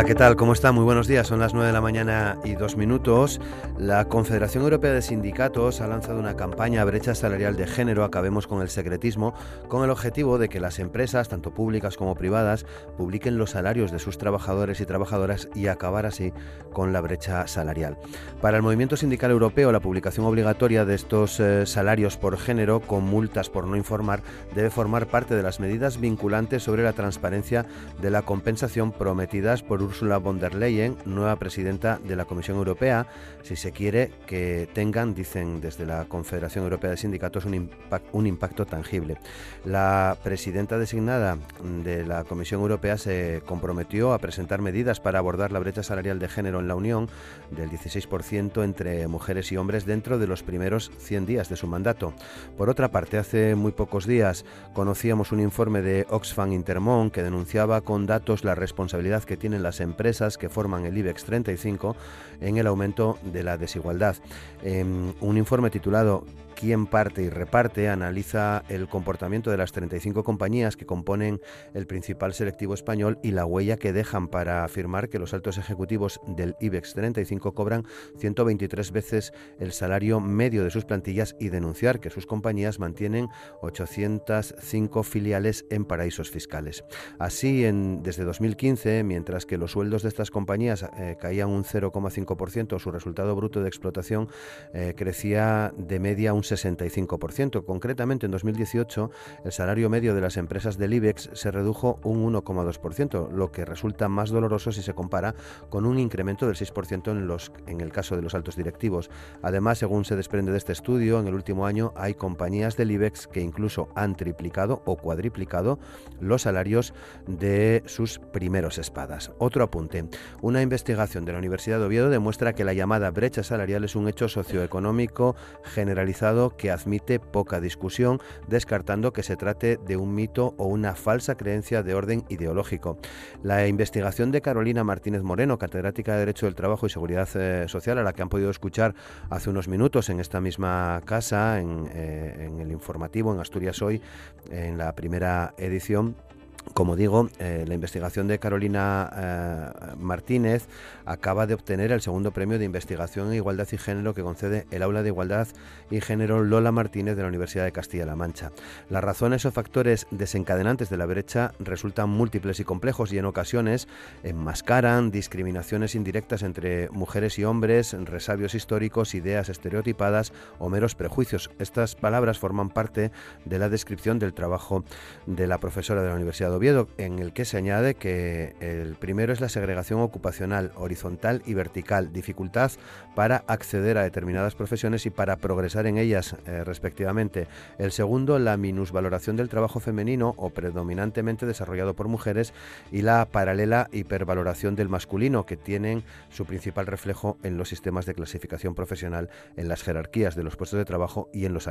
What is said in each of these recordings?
Hola, ¿qué tal? ¿Cómo está? Muy buenos días. Son las 9 de la mañana y dos minutos. La Confederación Europea de Sindicatos ha lanzado una campaña Brecha Salarial de Género, acabemos con el secretismo, con el objetivo de que las empresas, tanto públicas como privadas, publiquen los salarios de sus trabajadores y trabajadoras y acabar así con la brecha salarial. Para el movimiento sindical europeo, la publicación obligatoria de estos eh, salarios por género, con multas por no informar, debe formar parte de las medidas vinculantes sobre la transparencia de la compensación prometidas por Ursula von der Leyen, nueva presidenta de la Comisión Europea, si se quiere que tengan, dicen desde la Confederación Europea de Sindicatos, un, un impacto tangible. La presidenta designada de la Comisión Europea se comprometió a presentar medidas para abordar la brecha salarial de género en la Unión del 16% entre mujeres y hombres dentro de los primeros 100 días de su mandato. Por otra parte, hace muy pocos días conocíamos un informe de Oxfam Intermón que denunciaba con datos la responsabilidad que tienen las empresas que forman el IBEX 35 en el aumento de la desigualdad. Em, un informe titulado Quién parte y reparte analiza el comportamiento de las 35 compañías que componen el principal selectivo español y la huella que dejan para afirmar que los altos ejecutivos del IBEX 35 cobran 123 veces el salario medio de sus plantillas y denunciar que sus compañías mantienen 805 filiales en paraísos fiscales. Así, en, desde 2015, mientras que los sueldos de estas compañías eh, caían un 0,5%, su resultado bruto de explotación eh, crecía de media un 65%. Concretamente, en 2018, el salario medio de las empresas del IBEX se redujo un 1,2%, lo que resulta más doloroso si se compara con un incremento del 6% en, los, en el caso de los altos directivos. Además, según se desprende de este estudio, en el último año hay compañías del IBEX que incluso han triplicado o cuadriplicado los salarios de sus primeros espadas. Otro apunte. Una investigación de la Universidad de Oviedo demuestra que la llamada brecha salarial es un hecho socioeconómico generalizado que admite poca discusión, descartando que se trate de un mito o una falsa creencia de orden ideológico. La investigación de Carolina Martínez Moreno, catedrática de Derecho del Trabajo y Seguridad eh, Social, a la que han podido escuchar hace unos minutos en esta misma casa, en, eh, en el informativo, en Asturias Hoy, en la primera edición, como digo, eh, la investigación de Carolina eh, Martínez acaba de obtener el segundo premio de investigación en igualdad y género que concede el Aula de Igualdad y Género Lola Martínez de la Universidad de Castilla-La Mancha. Las razones o factores desencadenantes de la brecha resultan múltiples y complejos y en ocasiones enmascaran discriminaciones indirectas entre mujeres y hombres, resabios históricos, ideas estereotipadas o meros prejuicios. Estas palabras forman parte de la descripción del trabajo de la profesora de la Universidad En el que se añade que el primero es la segregación ocupacional horizontal y vertical, dificultad para acceder a determinadas profesiones y para progresar en ellas eh, respectivamente. El segundo, la minusvaloración del trabajo femenino o predominantemente desarrollado por mujeres y la paralela hipervaloración del masculino, que tienen su principal reflejo en los sistemas de clasificación profesional, en las jerarquías de los puestos de trabajo y en los,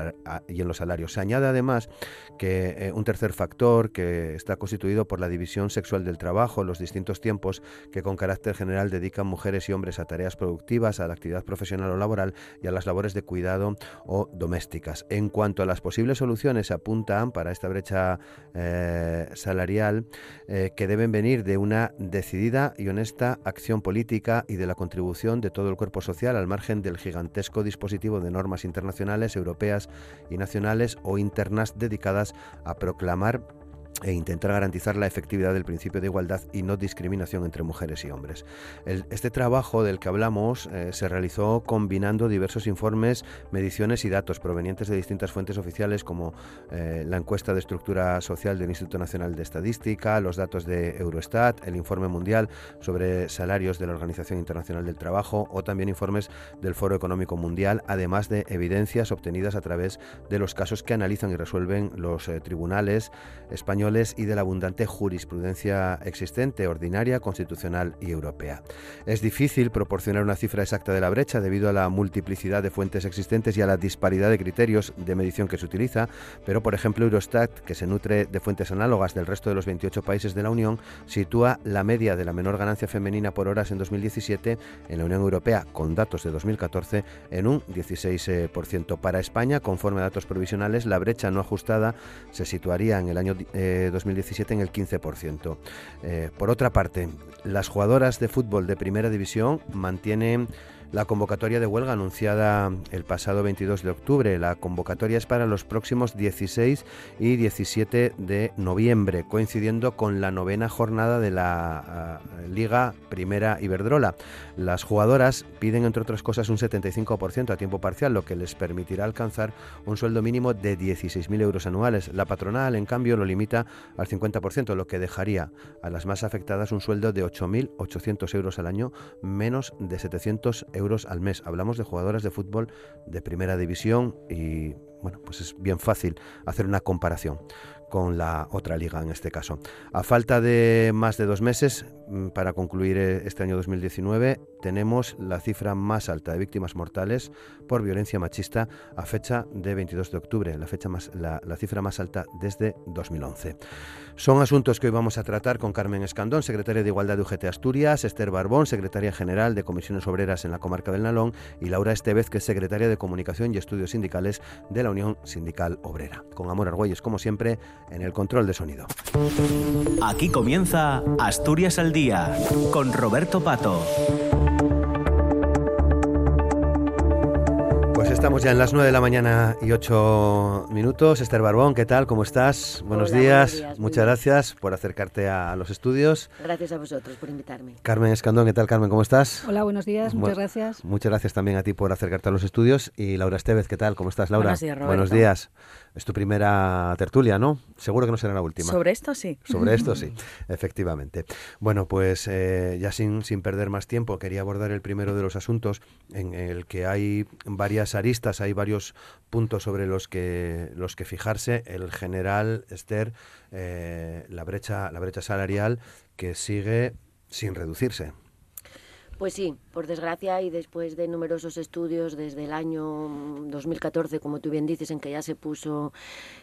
y en los salarios. Se añade además que eh, un tercer factor que está constituido por la división sexual del trabajo, los distintos tiempos que con carácter general dedican mujeres y hombres a tareas productivas, a la actividad profesional o laboral y a las labores de cuidado o domésticas. En cuanto a las posibles soluciones, se apuntan para esta brecha eh, salarial eh, que deben venir de una decidida y honesta acción política y de la contribución de todo el cuerpo social al margen del gigantesco dispositivo de normas internacionales, europeas y nacionales o internas dedicadas a proclamar e intentar garantizar la efectividad del principio de igualdad y no discriminación entre mujeres y hombres. este trabajo del que hablamos eh, se realizó combinando diversos informes, mediciones y datos provenientes de distintas fuentes oficiales como eh, la encuesta de estructura social del Instituto Nacional de Estadística, los datos de Eurostat, el informe mundial sobre salarios de la Organización Internacional del Trabajo o también informes del Foro Económico Mundial, además de evidencias obtenidas a través de los casos que analizan y resuelven los eh, tribunales españoles españoles y de la abundante jurisprudencia existente, ordinaria, constitucional y europea. Es difícil proporcionar una cifra exacta de la brecha debido a la multiplicidad de fuentes existentes y a la disparidad de criterios de medición que se utiliza, pero por ejemplo Eurostat, que se nutre de fuentes análogas del resto de los 28 países de la Unión, sitúa la media de la menor ganancia femenina por horas en 2017 en la Unión Europea, con datos de 2014, en un 16%. Para España, conforme a datos provisionales, la brecha no ajustada se situaría en el año 2017 eh, en el 15%. Eh, por otra parte, las jugadoras de fútbol de primera división mantienen la convocatoria de huelga anunciada el pasado 22 de octubre. La convocatoria es para los próximos 16 y 17 de noviembre, coincidiendo con la novena jornada de la ah, Liga Primera Iberdrola. Las jugadoras piden, entre otras cosas, un 75% a tiempo parcial, lo que les permitirá alcanzar un sueldo mínimo de 16.000 euros anuales. La patronal, en cambio, lo limita al 50%, lo que dejaría a las más afectadas un sueldo de 8.800 euros al año, menos de 700 euros al mes. Hablamos de jugadoras de fútbol de primera división y bueno, pues es bien fácil hacer una comparación con la otra liga en este caso. A falta de más de dos meses mm, para concluir eh, este año 2019, tenemos la cifra más alta de víctimas mortales por violencia machista a fecha de 22 de octubre, la, fecha más, la, la cifra más alta desde 2011. Son asuntos que hoy vamos a tratar con Carmen Escandón, secretaria de Igualdad de UGT Asturias, Esther Barbón, secretaria general de Comisiones Obreras en la comarca del Nalón, y Laura Estevez, que es secretaria de Comunicación y Estudios Sindicales de la Unión Sindical Obrera. Con Amor Argüelles, como siempre, en el control de sonido. Aquí comienza Asturias al Día, con Roberto Pato. Pues estamos ya en las 9 de la mañana y 8 minutos. Esther Barbón, ¿qué tal? ¿Cómo estás? Buenos, días. Muchas gracias por acercarte a los estudios. Gracias a vosotros por invitarme. Carmen Escandón, ¿qué tal, Carmen? ¿Cómo estás? Hola, buenos días. Muchas gracias. Muchas gracias también a ti por acercarte a los estudios. Y Laura Estevez, ¿qué tal? ¿Cómo estás, Laura? Buenos días, Roberto. Buenos días. Es tu primera tertulia, ¿no? Seguro que no será la última. Sobre esto sí. Sobre esto sí, efectivamente. Bueno, pues eh, ya sin, sin perder más tiempo, quería abordar el primero de los asuntos en el que hay varias aristas, hay varios puntos sobre los que, los que fijarse. El general, Esther, eh, la, brecha, la brecha salarial que sigue sin reducirse. Pues sí, por desgracia y después de numerosos estudios desde el año 2014, como tú bien dices, en que ya se puso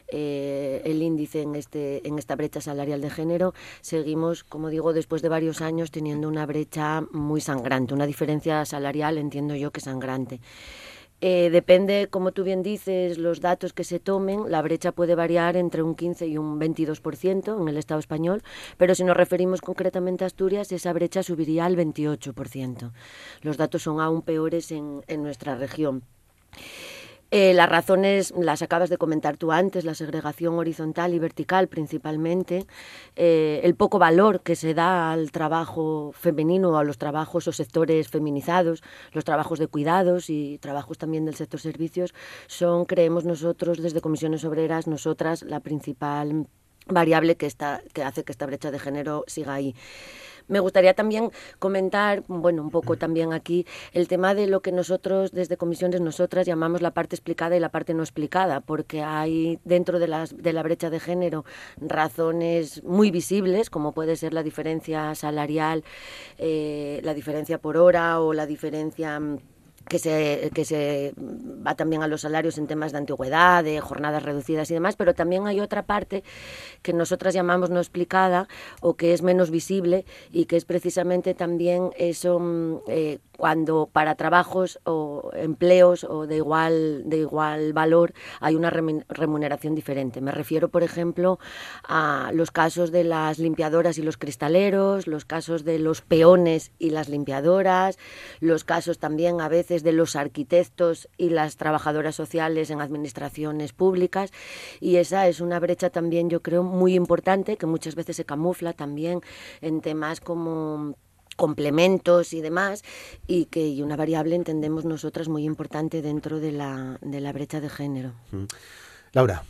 eh, el índice en, este, en esta brecha salarial de género, seguimos, como digo, después de varios años teniendo una brecha muy sangrante, una diferencia salarial, entiendo yo que sangrante. Eh, depende, como tú bien dices, los datos que se tomen, la brecha puede variar entre un 15 y un 22% en el Estado español, pero si nos referimos concretamente a Asturias, esa brecha subiría al 28%. Los datos son aún peores en, en nuestra región. Eh, las razones las acabas de comentar tú antes, la segregación horizontal y vertical principalmente, eh, el poco valor que se da al trabajo femenino, a los trabajos o sectores feminizados, los trabajos de cuidados y trabajos también del sector servicios, son, creemos nosotros, desde comisiones obreras, nosotras, la principal variable que, está, que hace que esta brecha de género siga ahí. Me gustaría también comentar, bueno, un poco también aquí, el tema de lo que nosotros desde comisiones, nosotras llamamos la parte explicada y la parte no explicada, porque hay dentro de, las, de la brecha de género razones muy visibles, como puede ser la diferencia salarial, eh, la diferencia por hora o la diferencia mm, que se, que se va también a los salarios en temas de antigüedad, de jornadas reducidas y demás, pero también hay otra parte que nosotras llamamos no explicada o que es menos visible y que es precisamente también eso mm, eh, cuando para trabajos o empleos o de igual, de igual valor hay una remuneración diferente. Me refiero, por ejemplo, a los casos de las limpiadoras y los cristaleros, los casos de los peones y las limpiadoras, los casos también a veces de los arquitectos y las trabajadoras sociales en administraciones públicas y esa es una brecha también yo creo muy importante que muchas veces se camufla también en temas como complementos y demás, y que y una variable entendemos nosotras muy importante dentro de la, de la brecha de género. Mm. Laura.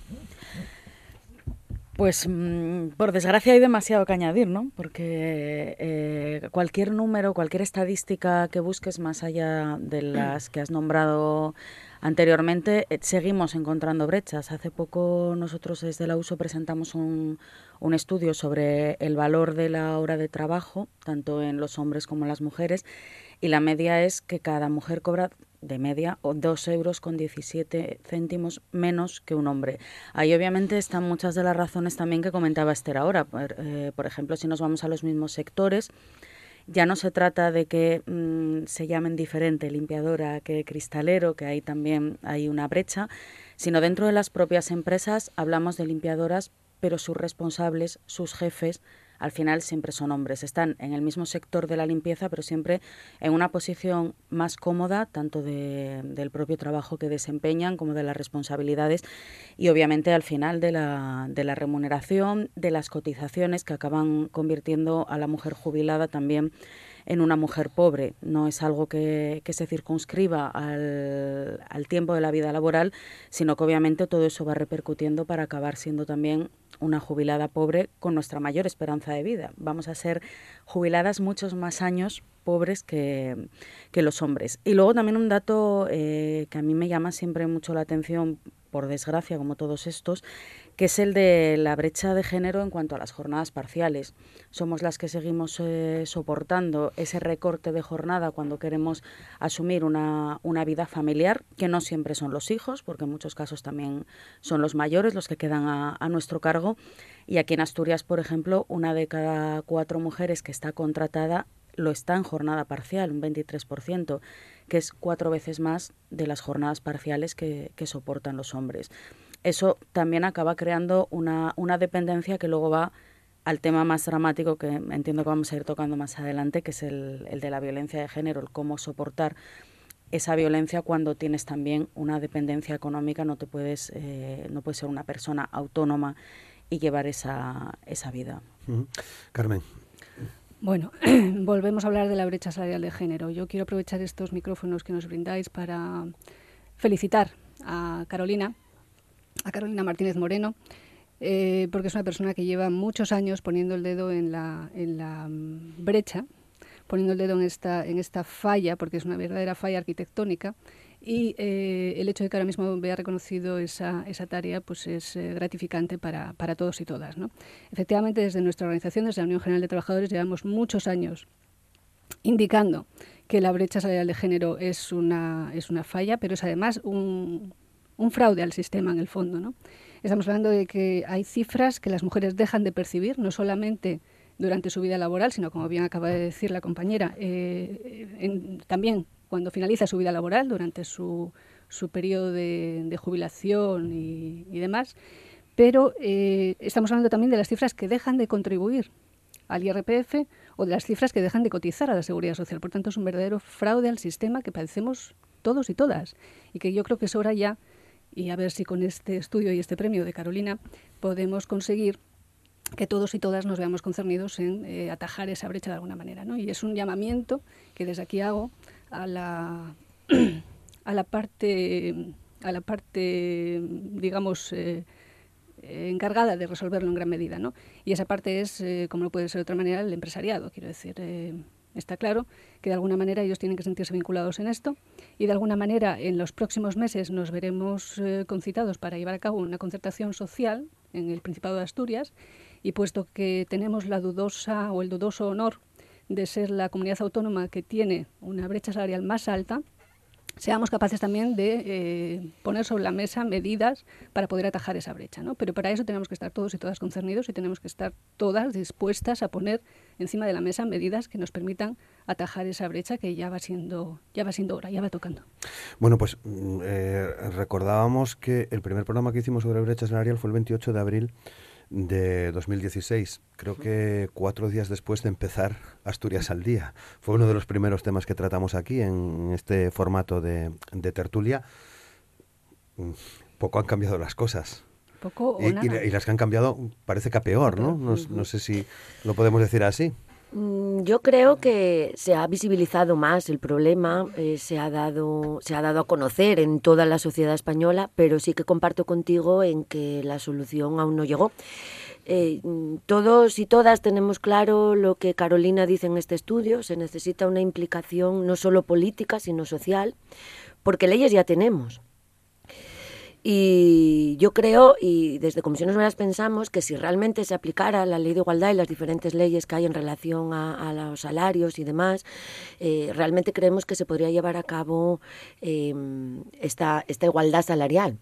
Pues mm, por desgracia hay demasiado que añadir, ¿no? Porque eh, cualquier número, cualquier estadística que busques más allá de las que has nombrado Anteriormente eh, seguimos encontrando brechas. Hace poco nosotros desde la USO presentamos un, un estudio sobre el valor de la hora de trabajo, tanto en los hombres como en las mujeres, y la media es que cada mujer cobra de media o 2 euros con 17 céntimos menos que un hombre. Ahí obviamente están muchas de las razones también que comentaba Esther ahora. Por, eh, por ejemplo, si nos vamos a los mismos sectores, ya no se trata de que mm, se llamen diferente limpiadora que cristalero, que ahí también hay una brecha, sino dentro de las propias empresas hablamos de limpiadoras, pero sus responsables, sus jefes, al final siempre son hombres. Están en el mismo sector de la limpieza, pero siempre en una posición más cómoda, tanto de, del propio trabajo que desempeñan como de las responsabilidades y obviamente al final de la, de la remuneración, de las cotizaciones que acaban convirtiendo a la mujer jubilada también en una mujer pobre. No es algo que, se circunscriba al, tiempo de la vida laboral, sino que obviamente todo eso va repercutiendo para acabar siendo también una jubilada pobre con nuestra mayor esperanza de vida. Vamos a ser jubiladas muchos más años pobres que, que los hombres. Y luego también un dato eh, que a mí me llama siempre mucho la atención, por desgracia, como todos estos, que es el de la brecha de género en cuanto a las jornadas parciales. Somos las que seguimos eh, soportando ese recorte de jornada cuando queremos asumir una, una, vida familiar, que no siempre son los hijos, porque en muchos casos también son los mayores los que quedan a, a nuestro cargo. Y aquí en Asturias, por ejemplo, una de cada cuatro mujeres que está contratada lo está en jornada parcial, un 23%, que es cuatro veces más de las jornadas parciales que, que soportan los hombres. Eso también acaba creando una, una dependencia que luego va al tema más dramático que entiendo que vamos a ir tocando más adelante, que es el, el de la violencia de género, el cómo soportar esa violencia cuando tienes también una dependencia económica, no te puedes, eh, no puedes ser una persona autónoma y llevar esa, esa vida. Uh -huh. Carmen. Bueno, volvemos a hablar de la brecha salarial de género. Yo quiero aprovechar estos micrófonos que nos brindáis para felicitar a Carolina, a Carolina Martínez Moreno, eh, porque es una persona que lleva muchos años poniendo el dedo en la, en la mm, brecha, poniendo el dedo en esta, en esta falla, porque es una verdadera falla arquitectónica, y eh, el hecho de que ahora mismo vea reconocido esa, esa tarea pues es eh, gratificante para, para, todos y todas. ¿no? Efectivamente, desde nuestra organización, desde la Unión General de Trabajadores, llevamos muchos años indicando que la brecha salarial de género es una, es una falla, pero es además un, un fraude al sistema en el fondo. ¿no? Estamos hablando de que hay cifras que las mujeres dejan de percibir, no solamente durante su vida laboral, sino como bien acaba de decir la compañera, eh, también cuando finaliza su vida laboral, durante su, su periodo de, jubilación y, y, demás. Pero eh, estamos hablando también de las cifras que dejan de contribuir al IRPF o de las cifras que dejan de cotizar a la seguridad social. Por tanto, es un verdadero fraude al sistema que padecemos todos y todas y que yo creo que es hora ya y a ver si con este estudio y este premio de Carolina podemos conseguir que todos y todas nos veamos concernidos en eh, atajar esa brecha de alguna manera. ¿no? Y es un llamamiento que desde aquí hago a la, a la parte, a la parte digamos, eh, encargada de resolverlo en gran medida. ¿no? Y esa parte es, eh, como no puede ser de otra manera, el empresariado. Quiero decir, eh, está claro que de alguna manera ellos tienen que sentirse vinculados en esto y de alguna manera en los próximos meses nos veremos eh, concitados para llevar a cabo una concertación social en el Principado de Asturias y puesto que tenemos la dudosa o el dudoso honor de ser la comunidad autónoma que tiene una brecha salarial más alta, seamos capaces también de eh, poner sobre la mesa medidas para poder atajar esa brecha. ¿no? Pero para eso tenemos que estar todos y todas concernidos y tenemos que estar todas dispuestas a poner encima de la mesa medidas que nos permitan atajar esa brecha que ya va siendo, ya va siendo hora, ya va tocando. Bueno, pues eh, recordábamos que el primer programa que hicimos sobre brecha salarial fue el 28 de abril de 2016. Creo que cuatro días después de empezar Asturias al Día. Fue uno de los primeros temas que tratamos aquí en este formato de, de tertulia. Poco han cambiado las cosas. Poco y, y, y, las que han cambiado parece que a peor, ¿no? No, no sé si lo podemos decir así. Mm, yo creo que se ha visibilizado más el problema, eh, se, ha dado, se ha dado a conocer en toda la sociedad española, pero sí que comparto contigo en que la solución aún no llegó. Eh, todos y todas tenemos claro lo que Carolina dice en este estudio, se necesita una implicación no solo política, sino social, porque leyes ya tenemos. Y yo creo, y desde Comisiones Obreras pensamos, que si realmente se aplicara la ley de igualdad y las diferentes leyes que hay en relación a, los salarios y demás, eh, realmente creemos que se podría llevar a cabo em, esta, esta igualdad salarial.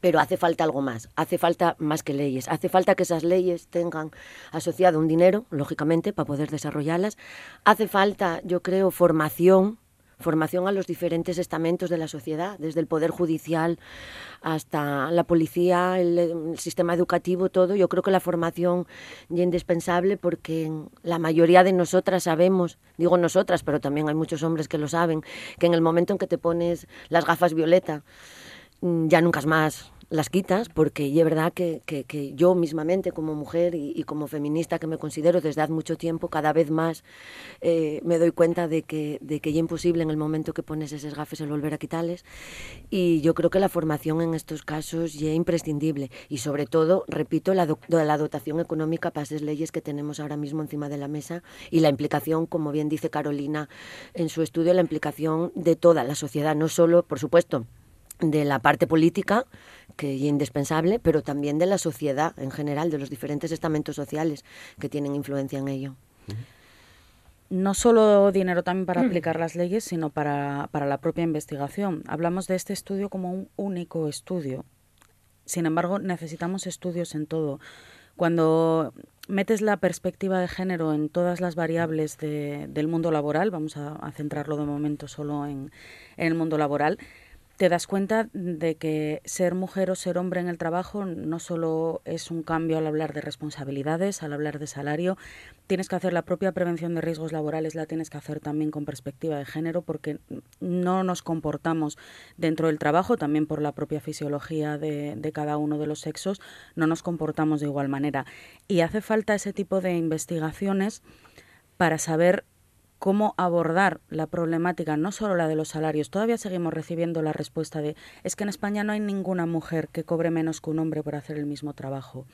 Pero hace falta algo más, hace falta más que leyes, hace falta que esas leyes tengan asociado un dinero, lógicamente, para poder desarrollarlas, hace falta, yo creo, formación formación a los diferentes estamentos de la sociedad, desde el Poder Judicial hasta la policía, el, sistema educativo, todo. Yo creo que la formación es indispensable porque la mayoría de nosotras sabemos, digo nosotras, pero también hay muchos hombres que lo saben, que en el momento en que te pones las gafas violeta, mm, ya nunca más las quitas, porque es verdad que, que, yo mismamente como mujer y, como feminista que me considero desde hace mucho tiempo, cada vez más eh, me doy cuenta de que, de que es imposible en el momento que pones esas gafes el volver a quitarles. Y yo creo que la formación en estos casos es imprescindible. Y sobre todo, repito, la, la dotación económica para esas leyes que tenemos ahora mismo encima de la mesa y la implicación, como bien dice Carolina en su estudio, la implicación de toda la sociedad, no solo, por supuesto, de la parte política, que indispensable, pero también de la sociedad en general, de los diferentes estamentos sociales que tienen influencia en ello. No solo dinero también para aplicar las leyes, sino para, para la propia investigación. Hablamos de este estudio como un único estudio. Sin embargo, necesitamos estudios en todo. Cuando metes la perspectiva de género en todas las variables del mundo laboral, vamos a, centrarlo de momento solo en, en el mundo laboral, te das cuenta de que ser mujer o ser hombre en el trabajo no solo es un cambio al hablar de responsabilidades, al hablar de salario, tienes que hacer la propia prevención de riesgos laborales, la tienes que hacer también con perspectiva de género, porque no nos comportamos dentro del trabajo, también por la propia fisiología de, de cada uno de los sexos, no nos comportamos de igual manera. Y hace falta ese tipo de investigaciones para saber cómo abordar la problemática, no solo la de los salarios. Todavía seguimos recibiendo la respuesta de es que en España no hay ninguna mujer que cobre menos que un hombre por hacer el mismo trabajo.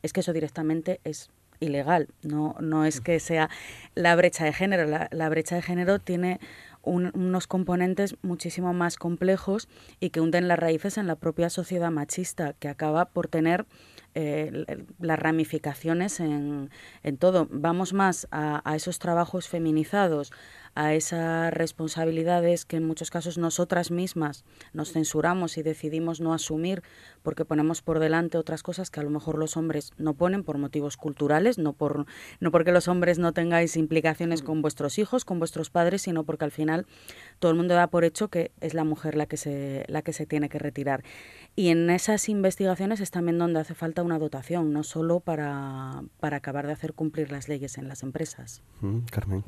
Es que eso directamente es ilegal, no, no es que sea la brecha de género. La, brecha de género tiene unos componentes muchísimo más complejos y que hunden las raíces en la propia sociedad machista, que acaba por tener eh, las ramificaciones en, en, todo. Vamos más a, a, esos trabajos feminizados, a esas responsabilidades que en muchos casos nosotras mismas nos censuramos y decidimos no asumir porque ponemos por delante otras cosas que a lo mejor los hombres no ponen por motivos culturales, no, por, no porque los hombres no tengáis implicaciones con vuestros hijos, con vuestros padres, sino porque al final todo el mundo da por hecho que es la mujer la que se, la que se tiene que retirar. Y en esas investigaciones es también donde hace falta una dotación, no solo para, para acabar de hacer cumplir las leyes en las empresas. Mm, Carmen.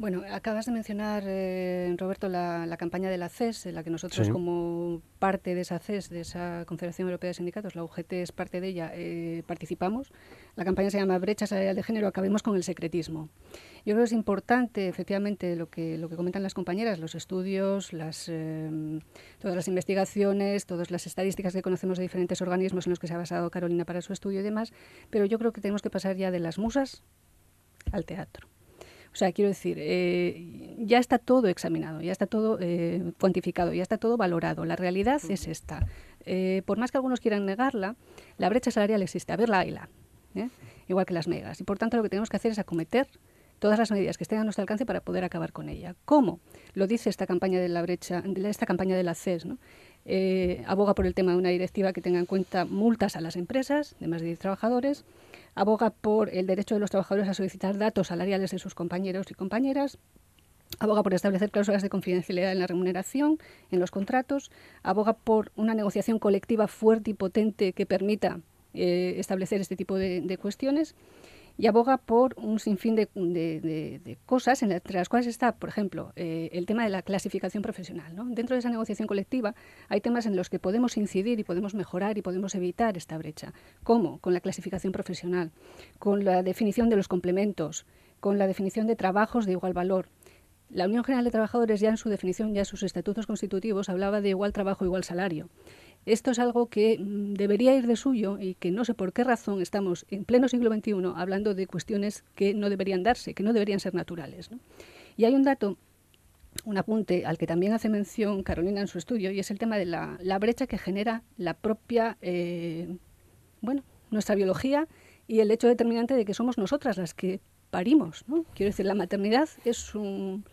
Bueno, acabas de mencionar, eh, Roberto, la, campaña de la CES, en la que nosotros como parte de esa CES, de esa Confederación Europea de Sindicatos, la UGT es parte de ella, eh, participamos. La campaña se llama Brecha Salarial de Género, acabemos con el secretismo. Yo creo que es importante, efectivamente, lo que, lo que comentan las compañeras, los estudios, las, eh, todas las investigaciones, todas las estadísticas que conocemos de diferentes organismos en los que se ha basado Carolina para su estudio y demás, pero yo creo que tenemos que pasar ya de las musas al teatro. O sea, quiero decir, eh, ya está todo examinado, ya está todo eh, cuantificado, ya está todo valorado. La realidad es esta. Eh, por más que algunos quieran negarla, la brecha salarial existe. A verla, la igual que las megas. Y por tanto, lo que tenemos que hacer es acometer todas las medidas que estén a nuestro alcance para poder acabar con ella. ¿Cómo? Lo dice esta campaña de la brecha, esta campaña de la CES, ¿no? aboga por el tema de una directiva que tenga en cuenta multas a las empresas de más de 10 trabajadores, aboga por el derecho de los trabajadores a solicitar datos salariales de sus compañeros y compañeras, aboga por establecer cláusulas de confidencialidad en la remuneración, en los contratos, aboga por una negociación colectiva fuerte y potente que permita eh, establecer este tipo de cuestiones y aboga por un sinfín de, de, cosas, entre las cuales está, por ejemplo, eh, el tema de la clasificación profesional. Dentro de esa negociación colectiva hay temas en los que podemos incidir y podemos mejorar y podemos evitar esta brecha. ¿Cómo? Con la clasificación profesional, con la definición de los complementos, con la definición de trabajos de igual valor. La Unión General de Trabajadores ya en su definición, ya en sus estatutos constitutivos, hablaba de igual trabajo, igual salario. Esto es algo que mm, debería ir de suyo y que no sé por qué razón estamos en pleno siglo XXI hablando de cuestiones que no deberían darse, que no deberían ser naturales. Y hay un dato un apunte al que también hace mención Carolina en su estudio, y es el tema de la, brecha que genera la propia, eh, bueno, nuestra biología y el hecho determinante de que somos nosotras las que parimos. ¿no? Quiero decir, la maternidad es un,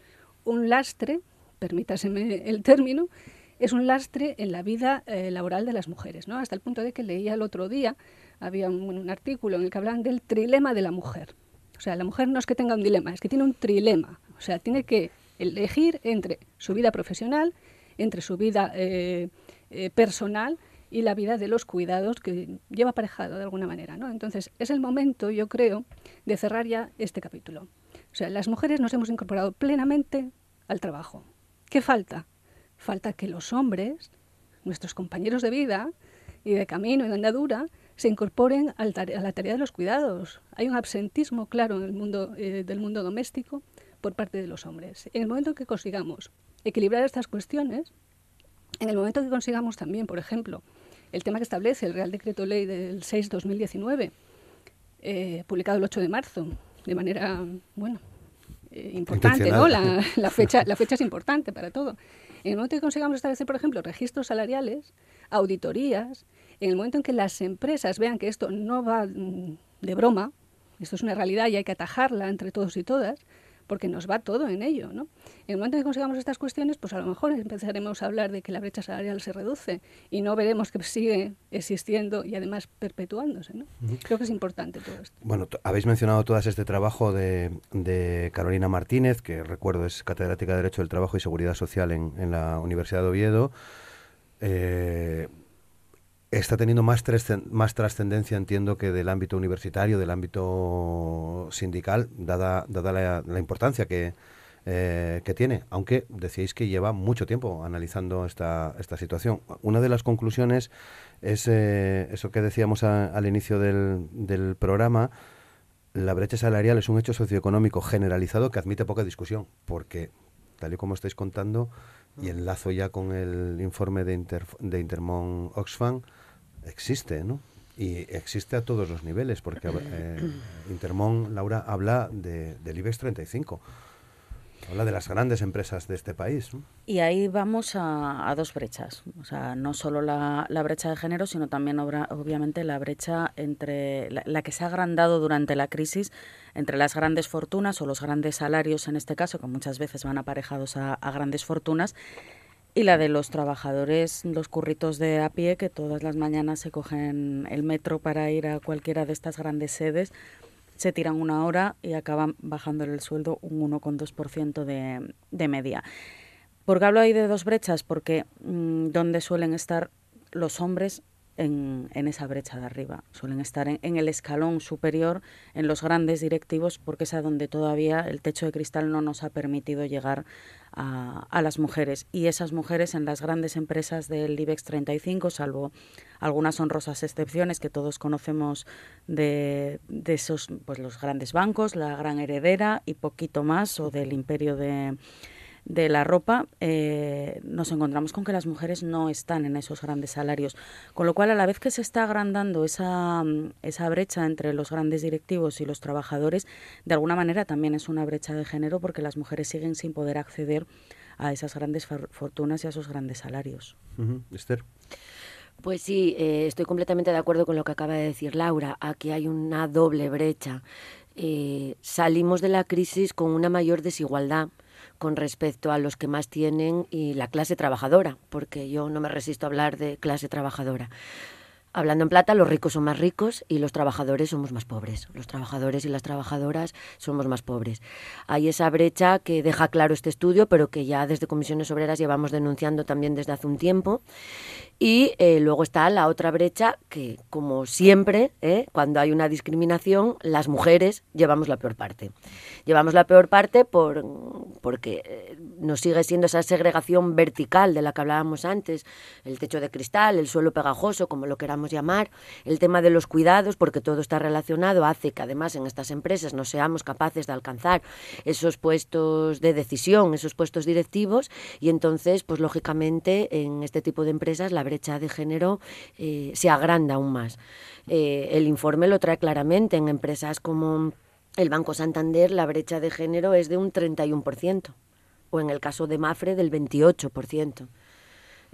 un lastre, permítaseme el término, es un lastre en la vida eh, laboral de las mujeres, ¿no? hasta el punto de que leía el otro día, había un, artículo en el que hablaban del trilema de la mujer. O sea, la mujer no es que tenga un dilema, es que tiene un trilema. O sea, tiene que elegir entre su vida profesional, entre su vida eh, eh, personal y la vida de los cuidados que lleva aparejado de alguna manera. ¿no? Entonces, es el momento, yo creo, de cerrar ya este capítulo. O sea, las mujeres nos hemos incorporado plenamente al trabajo. ¿Qué falta? Falta que los hombres, nuestros compañeros de vida y de camino y de andadura, se incorporen a la tarea de los cuidados. Hay un absentismo claro en el mundo eh, del mundo doméstico por parte de los hombres. En el momento que consigamos equilibrar estas cuestiones, en el momento que consigamos también, por ejemplo, el tema que establece el Real Decreto Ley del 6-2019, eh, publicado el 8 de marzo, de manera, bueno, eh, importante, ¿no? La, la, fecha, la fecha es importante para todo. En el momento que consigamos establecer, por ejemplo, registros salariales, auditorías, en el momento en que las empresas vean que esto no va mm, de broma, esto es una realidad y hay que atajarla entre todos y todas, porque nos va todo en ello. ¿no? En el momento en que consigamos estas cuestiones, pues a lo mejor empezaremos a hablar de que la brecha salarial se reduce y no veremos que sigue existiendo y además perpetuándose. ¿no? Creo que es importante todo esto. Bueno, habéis mencionado todo este trabajo de, de, Carolina Martínez, que recuerdo es catedrática de Derecho del Trabajo y Seguridad Social en, en la Universidad de Oviedo. Eh, está teniendo más, más trascendencia, entiendo, que del ámbito universitario, del ámbito sindical, dada, dada la, importancia que, eh, que tiene, aunque decíais que lleva mucho tiempo analizando esta, esta situación. Una de las conclusiones es eh, eso que decíamos al inicio del, del programa, la brecha salarial es un hecho socioeconómico generalizado que admite poca discusión, porque, tal y como estáis contando, y enlazo ya con el informe de, de Intermon Oxfam, existe, ¿no? Y existe a todos los niveles, porque eh, Intermon, Laura, habla de, del IBEX 35. Habla de las grandes empresas de este país. Y ahí vamos a, dos brechas. O sea, no solo la, brecha de género, sino también obviamente la brecha entre la, que se ha agrandado durante la crisis entre las grandes fortunas o los grandes salarios en este caso, que muchas veces van aparejados a grandes fortunas, y la de los trabajadores, los curritos de a pie, que todas las mañanas se cogen el metro para ir a cualquiera de estas grandes sedes, se tiran una hora y acaban bajándole el sueldo un 1,2% de, de media. ¿Por qué hablo ahí de dos brechas? Porque mm, donde suelen estar los hombres en, esa brecha de arriba. Suelen estar en, el escalón superior, en los grandes directivos, porque es a donde todavía el techo de cristal no nos ha permitido llegar a, las mujeres. Y esas mujeres en las grandes empresas del IBEX 35, salvo algunas honrosas excepciones que todos conocemos de, de esos, pues los grandes bancos, la gran heredera y poquito más, o del imperio de de la ropa, eh, nos encontramos con que las mujeres no están en esos grandes salarios. Con lo cual, a la vez que se está agrandando esa, esa brecha entre los grandes directivos y los trabajadores, de alguna manera también es una brecha de género porque las mujeres siguen sin poder acceder a esas grandes fortunas y a esos grandes salarios. Esther. Pues sí, eh, estoy completamente de acuerdo con lo que acaba de decir Laura. Aquí hay una doble brecha. Eh, salimos de la crisis con una mayor desigualdad con respecto a los que más tienen y la clase trabajadora, porque yo no me resisto a hablar de clase trabajadora. Hablando en plata, los ricos son más ricos y los trabajadores somos más pobres. Los trabajadores y las trabajadoras somos más pobres. Hay esa brecha que deja claro este estudio, pero que ya desde Comisiones Obreras llevamos denunciando también desde hace un tiempo y eh, luego está la otra brecha que, como siempre, eh, cuando hay una discriminación, las mujeres llevamos la peor parte. Llevamos la peor parte por, porque eh, nos sigue siendo esa segregación vertical de la que hablábamos antes, el techo de cristal, el suelo pegajoso, como lo queramos llamar, el tema de los cuidados, porque todo está relacionado, hace que además en estas empresas no seamos capaces de alcanzar esos puestos de decisión, esos puestos directivos, y entonces, pues lógicamente, en este tipo de empresas la brecha de género eh, se agranda aún más. Eh, el informe lo trae claramente en empresas como el Banco Santander, la brecha de género es de un 31%. o en el caso de Mafre del 28%.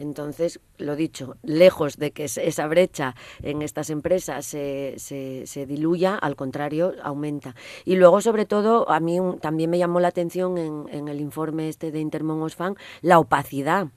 Entonces, lo dicho, lejos de que esa brecha en estas empresas se, se, diluya, al contrario, aumenta. Y luego, sobre todo, a mí también me llamó la atención en, en el informe este de Intermon Osfan la opacidad.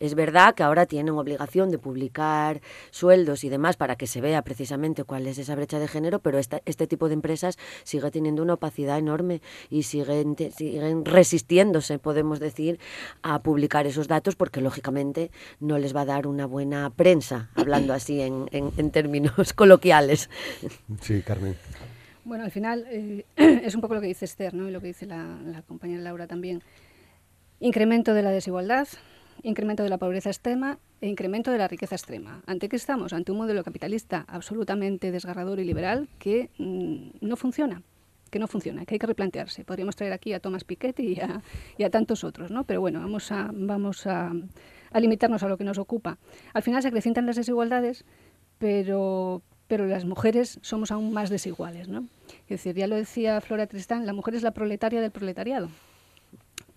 Es verdad que ahora tienen obligación de publicar sueldos y demás para que se vea precisamente cuál es esa brecha de género, pero este tipo de empresas sigue teniendo una opacidad enorme y siguen, siguen resistiéndose, podemos decir, a publicar esos datos porque lógicamente no les va a dar una buena prensa, hablando así en, en, términos coloquiales. Sí, Carmen. Bueno, al final eh, es un poco lo que dice Esther ¿no? y lo que dice la, la compañera Laura también. Incremento de la desigualdad, incremento de la pobreza extrema e incremento de la riqueza extrema. ¿Ante qué estamos? Ante un modelo capitalista absolutamente desgarrador y liberal que mm, no funciona que no funciona, que hay que replantearse. Podríamos traer aquí a Thomas Piketty y a, y a tantos otros, ¿no? Pero bueno, vamos a, vamos a, a, limitarnos a lo que nos ocupa. Al final se acrecientan las desigualdades, pero, pero las mujeres somos aún más desiguales, ¿no? Es decir, ya lo decía Flora Tristán, la mujer es la proletaria del proletariado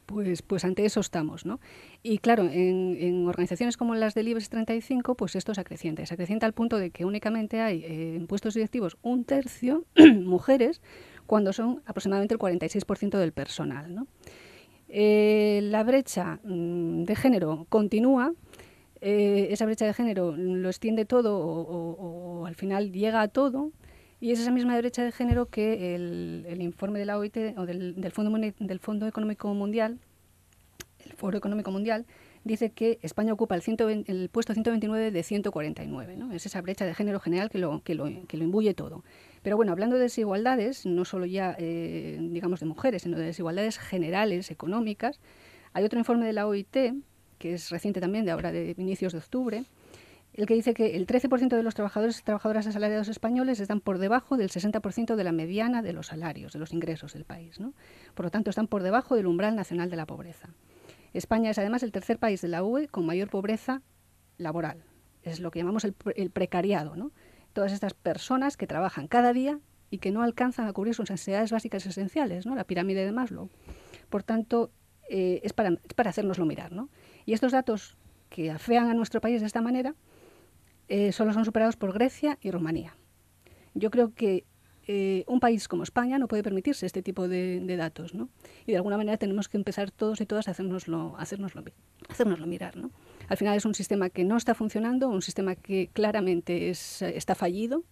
pues, pues ante eso estamos. ¿no? Y claro, en, organizaciones como las del IBEX 35, pues esto se acrecienta. Se acrecienta al punto de que únicamente hay eh, en puestos directivos un tercio mujeres, cuando son aproximadamente el 46% del personal. ¿no? Eh, la brecha mm, de género continúa. Eh, esa brecha de género lo extiende todo o, al final llega a todo. Y es esa misma brecha de género que el, informe de la OIT o del, Fondo, del Fondo Económico Mundial, el Foro Económico Mundial, dice que España ocupa el, el puesto 129 de 149. ¿no? Es esa brecha de género general que lo, que lo, que lo imbuye todo. Pero bueno, hablando de desigualdades, no solo ya, eh, digamos, de mujeres, sino de desigualdades generales, económicas, hay otro informe de la OIT, que es reciente también, de ahora de inicios de octubre, el que dice que el 13% de los trabajadores y trabajadoras asalariados españoles están por debajo del 60% de la mediana de los salarios, de los ingresos del país. ¿no? Por lo tanto, están por debajo del umbral nacional de la pobreza. España es además el tercer país de la UE con mayor pobreza laboral. Es lo que llamamos el, precariado. ¿no? Todas estas personas que trabajan cada día y que no alcanzan a cubrir sus necesidades básicas esenciales, ¿no? la pirámide de Maslow. Por tanto, eh, es, para, es para hacérnoslo mirar. ¿no? Y estos datos que afean a nuestro país de esta manera eh, solo son superados por Grecia y Rumanía. Yo creo que eh, un país como España no puede permitirse este tipo de, datos, ¿no? Y de alguna manera tenemos que empezar todos y todas a hacernoslo, hacernoslo mirar, ¿no? Al final es un sistema que no está funcionando, un sistema que claramente es, está fallido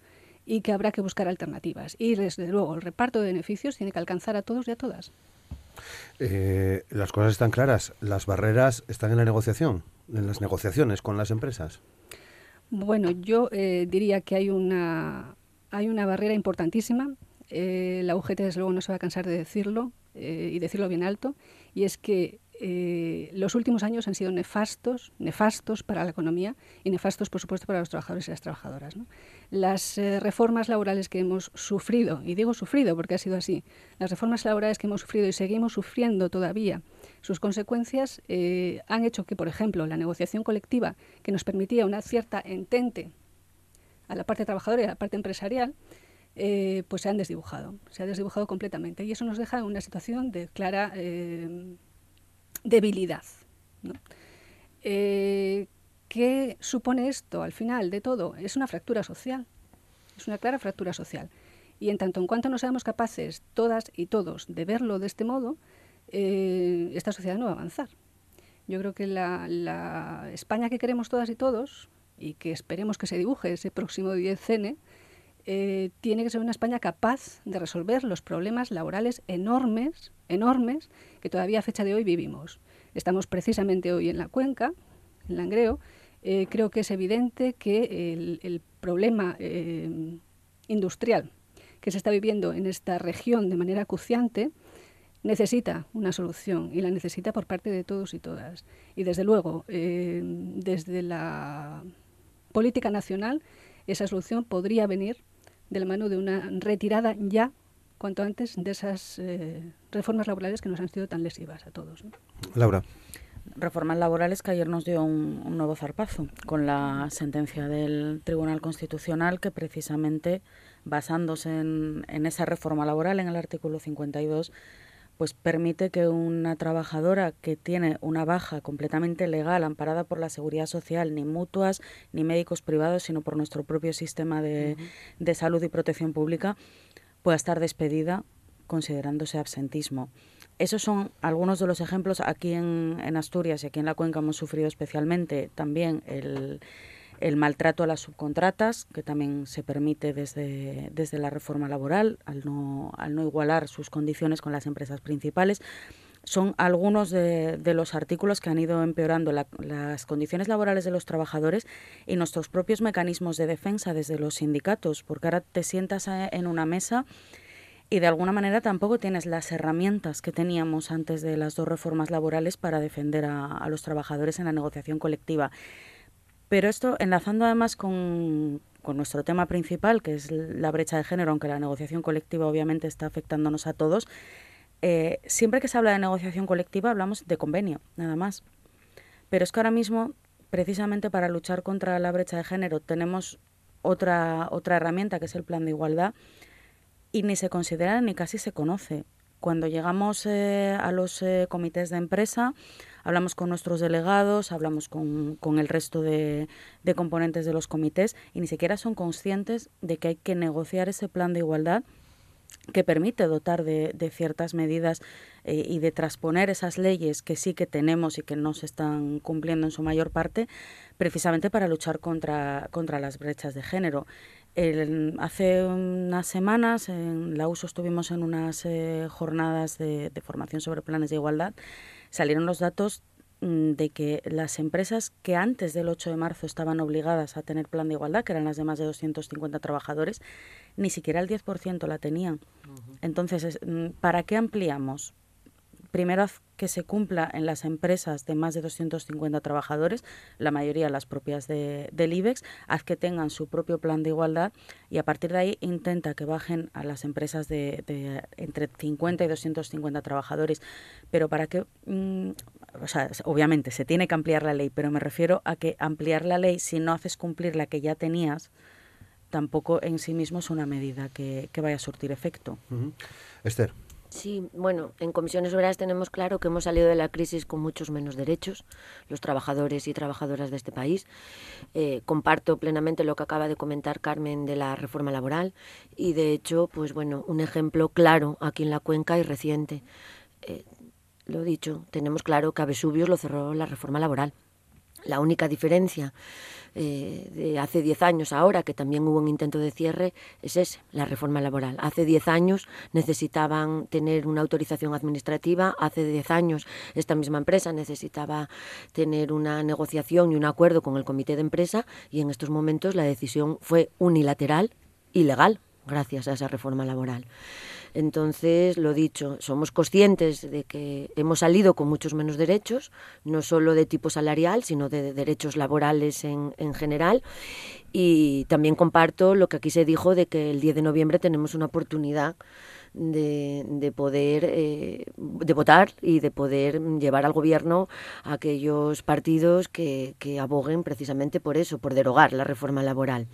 y que habrá que buscar alternativas. Y desde luego el reparto de beneficios tiene que alcanzar a todos y a todas. Eh, las cosas están claras. Las barreras están en la negociación, en las negociaciones con las empresas. Bueno, yo eh, diría que hay una, hay una barrera importantísima. Eh, la UGT, desde luego, no se va a cansar de decirlo y decirlo bien alto, y es que eh, los últimos años han sido nefastos, nefastos para la economía y nefastos, por supuesto, para los trabajadores y las trabajadoras. Las eh, reformas laborales que hemos sufrido, y digo sufrido porque ha sido así, las reformas laborales que hemos sufrido y seguimos sufriendo todavía, sus consecuencias eh, han hecho que, por ejemplo, la negociación colectiva, que nos permitía una cierta entente a la parte trabajadora y a la parte empresarial, pues se han desdibujado, se ha desdibujado completamente. Y eso nos deja en una situación de clara debilidad. Eh, ¿Qué supone esto al final de todo? Es una fractura social, es una clara fractura social. Y en tanto en cuanto no seamos capaces, todas y todos, de verlo de este modo, eh, esta sociedad no va a avanzar. Yo creo que la, España que queremos todas y todos, y que esperemos que se dibuje ese próximo 10N, eh, tiene que ser una España capaz de resolver los problemas laborales enormes, enormes, que todavía a fecha de hoy vivimos. Estamos precisamente hoy en la cuenca, en Langreo. Eh, creo que es evidente que el, problema eh, industrial que se está viviendo en esta región de manera acuciante necesita una solución y la necesita por parte de todos y todas. Y desde luego, desde la política nacional, esa solución podría venir de la mano de una retirada ya, cuanto antes, de esas eh, reformas laborales que nos han sido tan lesivas a todos. Laura. Reformas laborales que ayer nos dio un, nuevo zarpazo con la sentencia del Tribunal Constitucional que precisamente basándose en, esa reforma laboral, en el artículo 52, pues permite que una trabajadora que tiene una baja completamente legal, amparada por la seguridad social, ni mutuas, ni médicos privados, sino por nuestro propio sistema de, de salud y protección pública, pueda estar despedida considerándose absentismo. Esos son algunos de los ejemplos. Aquí en, en Asturias y aquí en la Cuenca hemos sufrido especialmente también el, el maltrato a las subcontratas, que también se permite desde, desde la reforma laboral, al no, al no igualar sus condiciones con las empresas principales. Son algunos de, los artículos que han ido empeorando las condiciones laborales de los trabajadores y nuestros propios mecanismos de defensa desde los sindicatos, porque ahora te sientas en una mesa y de alguna manera tampoco tienes las herramientas que teníamos antes de las dos reformas laborales para defender a los trabajadores en la negociación colectiva. Pero esto, enlazando además con, nuestro tema principal, que es la brecha de género, aunque la negociación colectiva obviamente está afectándonos a todos, eh, siempre que se habla de negociación colectiva hablamos de convenio, nada más. Pero es que ahora mismo, precisamente para luchar contra la brecha de género, tenemos otra, otra herramienta que es el plan de igualdad y ni se considera ni casi se conoce. Cuando llegamos eh, a los eh, comités de empresa, hablamos con nuestros delegados, hablamos con, el resto de, componentes de los comités y ni siquiera son conscientes de que hay que negociar ese plan de igualdad que permite dotar de, ciertas medidas eh, y de transponer esas leyes que sí que tenemos y que no se están cumpliendo en su mayor parte, precisamente para luchar contra, contra las brechas de género hace unas semanas en la USO estuvimos en unas eh, jornadas de, formación sobre planes de igualdad. Salieron los datos mm, de que las empresas que antes del 8 de marzo estaban obligadas a tener plan de igualdad, que eran las de más de 250 trabajadores, ni siquiera el 10% la tenían. Entonces, mm, ¿para qué ampliamos? Primero que se cumpla en las empresas de más de 250 trabajadores, la mayoría las propias de, del IBEX, haz que tengan su propio plan de igualdad y a partir de ahí intenta que bajen a las empresas de, entre 50 y 250 trabajadores. Pero para que, mm, o sea, obviamente se tiene que ampliar la ley, pero me refiero a que ampliar la ley si no haces cumplir la que ya tenías, tampoco en sí mismo es una medida que, vaya a surtir efecto. Esther. Sí, bueno, en comisiones obreras tenemos claro que hemos salido de la crisis con muchos menos derechos, los trabajadores y trabajadoras de este país. Eh, comparto plenamente lo que acaba de comentar Carmen de la reforma laboral y, de hecho, pues bueno, un ejemplo claro aquí en la cuenca y reciente. Eh, lo dicho, tenemos claro que a Vesuvios lo cerró la reforma laboral. La única diferencia eh, de hace 10 años ahora, que también hubo un intento de cierre, es ese, la reforma laboral. Hace 10 años necesitaban tener una autorización administrativa, hace 10 años esta misma empresa necesitaba tener una negociación y un acuerdo con el comité de empresa y en estos momentos la decisión fue unilateral y legal gracias a esa reforma laboral. Entonces, lo dicho, somos conscientes de que hemos salido con muchos menos derechos, no solo de tipo salarial, sino de derechos laborales en, en general. Y también comparto lo que aquí se dijo de que el 10 de noviembre tenemos una oportunidad de, de, poder eh, de votar y de poder llevar al gobierno a aquellos partidos que, que aboguen precisamente por eso, por derogar la reforma laboral.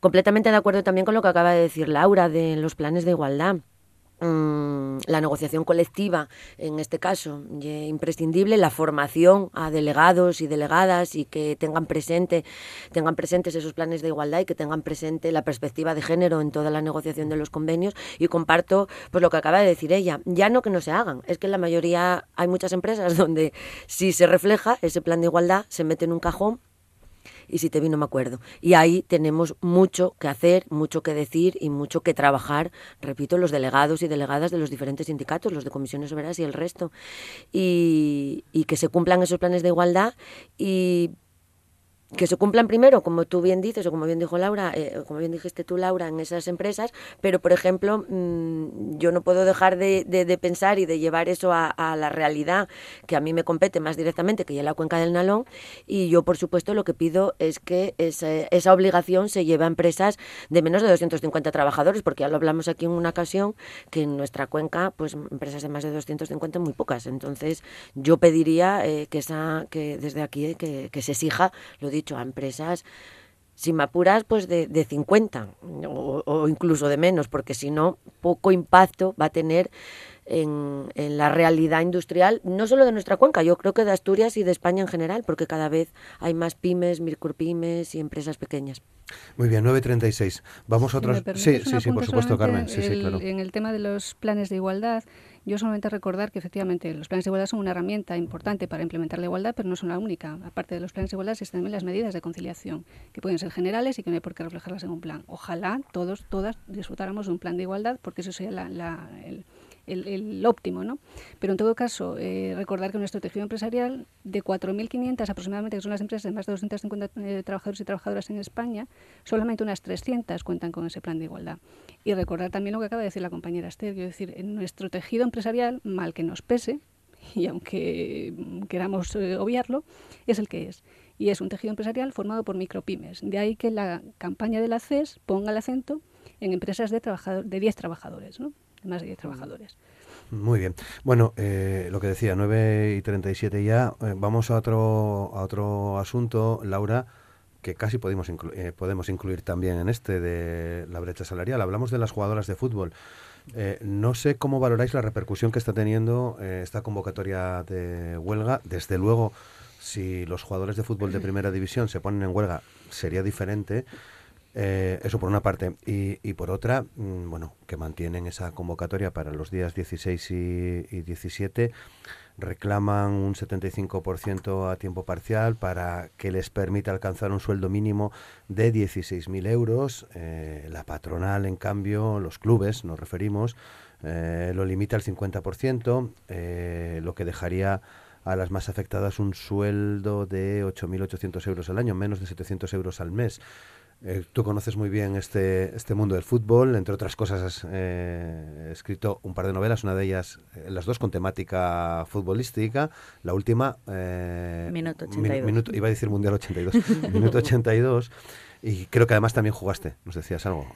Completamente de acuerdo también con lo que acaba de decir Laura de los planes de igualdad. Mm, la negociación colectiva, en este caso, imprescindible, la formación a delegados y delegadas y que tengan presente, tengan presentes esos planes de igualdad y que tengan presente la perspectiva de género en toda la negociación de los convenios. Y comparto pues lo que acaba de decir ella, ya no que no se hagan, es que en la mayoría hay muchas empresas donde si se refleja ese plan de igualdad se mete en un cajón y si te vi no me acuerdo. Y ahí tenemos mucho que hacer, mucho que decir y mucho que trabajar, repito, los delegados y delegadas de los diferentes sindicatos, los de comisiones obreras y el resto. Y, y que se cumplan esos planes de igualdad y que se cumplan primero, como tú bien dices, o como bien dijo Laura, eh, como bien dijiste tú, Laura, en esas empresas, pero, por ejemplo, mm, yo no puedo dejar de, pensar y de llevar eso a, la realidad que a mí me compete más directamente, que ya la cuenca del Nalón, y yo, por supuesto, lo que pido es que esa, esa obligación se lleve a empresas de menos de 250 trabajadores, porque ya lo hablamos aquí en una ocasión, que en nuestra cuenca, pues empresas de más de 250 muy pocas. Entonces, yo pediría eh, que, esa, que desde aquí que, que se exija, lo dicho, a empresas sin apuras, pues de, de 50 o, incluso de menos, porque si no, poco impacto va a tener en, la realidad industrial, no solo de nuestra cuenca, yo creo que de Asturias y de España en general, porque cada vez hay más pymes, micropymes y empresas pequeñas. Muy bien, 9.36. Vamos a otros. sí, sí, sí, por supuesto, Carmen. Sí, sí, claro. En el tema de los planes de igualdad, yo solamente recordar que efectivamente los planes de igualdad son una herramienta importante para implementar la igualdad, pero no son la única. Aparte de los planes de igualdad, existen también las medidas de conciliación, que pueden ser generales y que no hay por qué reflejarlas en un plan. Ojalá todos, todas disfrutáramos de un plan de igualdad, porque eso sería la, el, el, óptimo, ¿no? Pero en todo caso, eh, recordar que nuestro tejido empresarial, de 4.500 aproximadamente, que son las empresas de más de 250 eh, trabajadores y trabajadoras en España, solamente unas 300 cuentan con ese plan de igualdad. Y recordar también lo que acaba de decir la compañera Esther, es decir, en nuestro tejido empresarial, mal que nos pese, y aunque queramos eh, obviarlo, es el que es. Y es un tejido empresarial formado por micropymes. De ahí que la campaña de la CES ponga el acento en empresas de, trabajador, de 10 trabajadores. ¿no? Más de 10 trabajadores. Muy bien. Bueno, eh, lo que decía, 9 y 37 ya. Eh, vamos a otro, a otro asunto, Laura, que casi podemos, eh, podemos incluir también en este de la brecha salarial. Hablamos de las jugadoras de fútbol. no sé cómo valoráis la repercusión que está teniendo esta convocatoria de huelga. Desde luego, si los jugadores de fútbol de primera división se ponen en huelga, sería diferente. Eh, eso por una parte. Y, por otra, mm, bueno, que mantienen esa convocatoria para los días 16 y, 17 reclaman un 75% a tiempo parcial para que les permita alcanzar un sueldo mínimo de 16.000 euros. Eh, la patronal, en cambio, los clubes, nos referimos, eh, lo limita al 50%, lo que dejaría a las más afectadas un sueldo de 8.800 euros al año, menos de 700 euros al mes. Eh, tú conoces muy bien este, este mundo del fútbol, entre otras cosas has eh, escrito un par de novelas, una de ellas, eh, las dos con temática futbolística, la última... minuto 82. iba a decir Mundial 82, minuto 82. Y creo que además también jugaste, nos decías algo,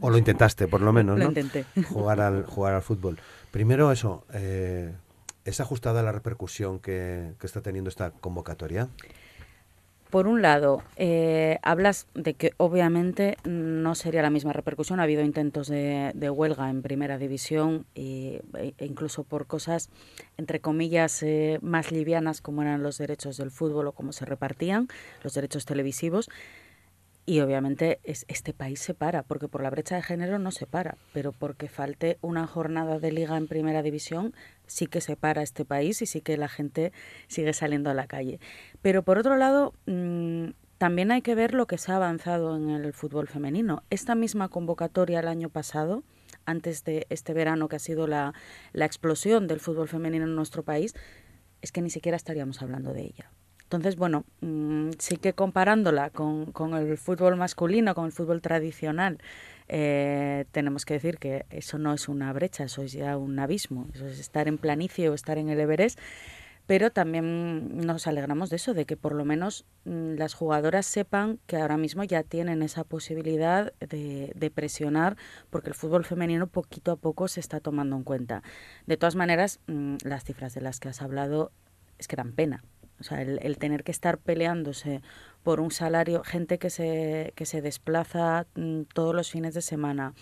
o lo intentaste por lo menos, lo intenté. Jugar al, jugar al fútbol. Primero eso, ¿es ajustada la repercusión que, que está teniendo esta convocatoria? Por un lado, eh, hablas de que obviamente no sería la misma repercusión. Ha habido intentos de, huelga en primera división e, incluso por cosas, entre comillas, eh, más livianas como eran los derechos del fútbol o cómo se repartían, los derechos televisivos. Y obviamente es, este país se para, porque por la brecha de género no se para, pero porque falte una jornada de liga en primera división sí que se para este país y sí que la gente sigue saliendo a la calle. Pero por otro lado, mm, también hay que ver lo que se ha avanzado en el fútbol femenino. Esta misma convocatoria el año pasado, antes de este verano que ha sido la, la explosión del fútbol femenino en nuestro país, es que ni siquiera estaríamos hablando de ella. Entonces, bueno, mm, sí que comparándola con, con, el fútbol masculino, con el fútbol tradicional, eh, tenemos que decir que eso no es una brecha, eso es ya un abismo, eso es estar en planicie o estar en el Everest. Pero también nos alegramos de eso, de que por lo menos mm, las jugadoras sepan que ahora mismo ya tienen esa posibilidad de, presionar, porque el fútbol femenino poquito a poco se está tomando en cuenta. De todas maneras, mm, las cifras de las que has hablado es que dan pena, o sea, el, tener que estar peleándose por un salario, gente que se, que se desplaza mm, todos los fines de semana,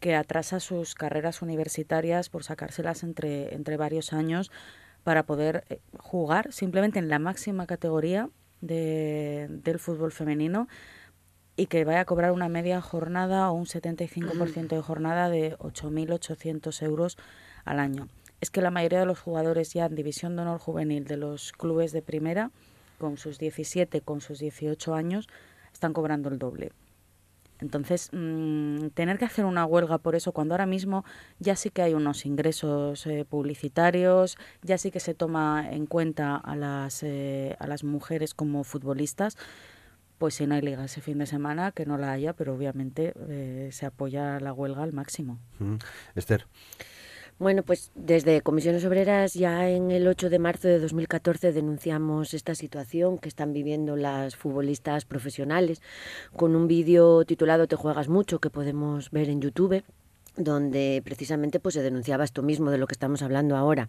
que atrasa sus carreras universitarias por sacárselas entre, entre varios años para poder eh, jugar simplemente en la máxima categoría de, del fútbol femenino y que vaya a cobrar una media jornada o un 75% de jornada de 8.800 euros al año es que la mayoría de los jugadores ya en división de honor juvenil de los clubes de primera, con sus 17, con sus 18 años, están cobrando el doble. Entonces, mm, tener que hacer una huelga por eso, cuando ahora mismo ya sí que hay unos ingresos eh, publicitarios, ya sí que se toma en cuenta a las, eh, a las mujeres como futbolistas, pues si no hay liga ese fin de semana, que no la haya, pero obviamente eh, se apoya la huelga al máximo. Esther. Bueno, pues desde Comisiones Obreras ya en el 8 de marzo de 2014 denunciamos esta situación que están viviendo las futbolistas profesionales con un vídeo titulado Te juegas mucho que podemos ver en YouTube donde precisamente pues se denunciaba esto mismo de lo que estamos hablando ahora.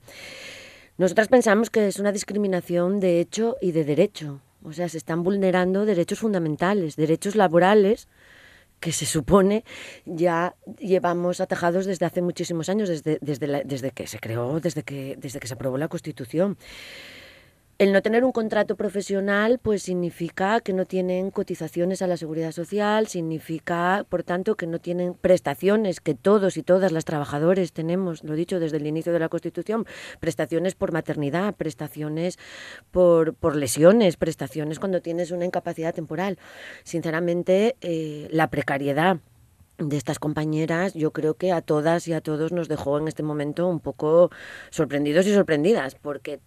Nosotras pensamos que es una discriminación de hecho y de derecho, o sea, se están vulnerando derechos fundamentales, derechos laborales que se supone ya llevamos atajados desde hace muchísimos años, desde, desde, desde que se creó, desde que, desde que se aprobó la Constitución. El no tener un contrato profesional pues significa que no tienen cotizaciones a la seguridad social, significa, por tanto, que no tienen prestaciones que todos y todas las trabajadores tenemos, lo he dicho desde el inicio de la Constitución, prestaciones por maternidad, prestaciones por, por lesiones, prestaciones cuando tienes una incapacidad temporal. Sinceramente, eh, la precariedad de estas compañeras, yo creo que a todas y a todos nos dejó en este momento un poco sorprendidos y sorprendidas, porque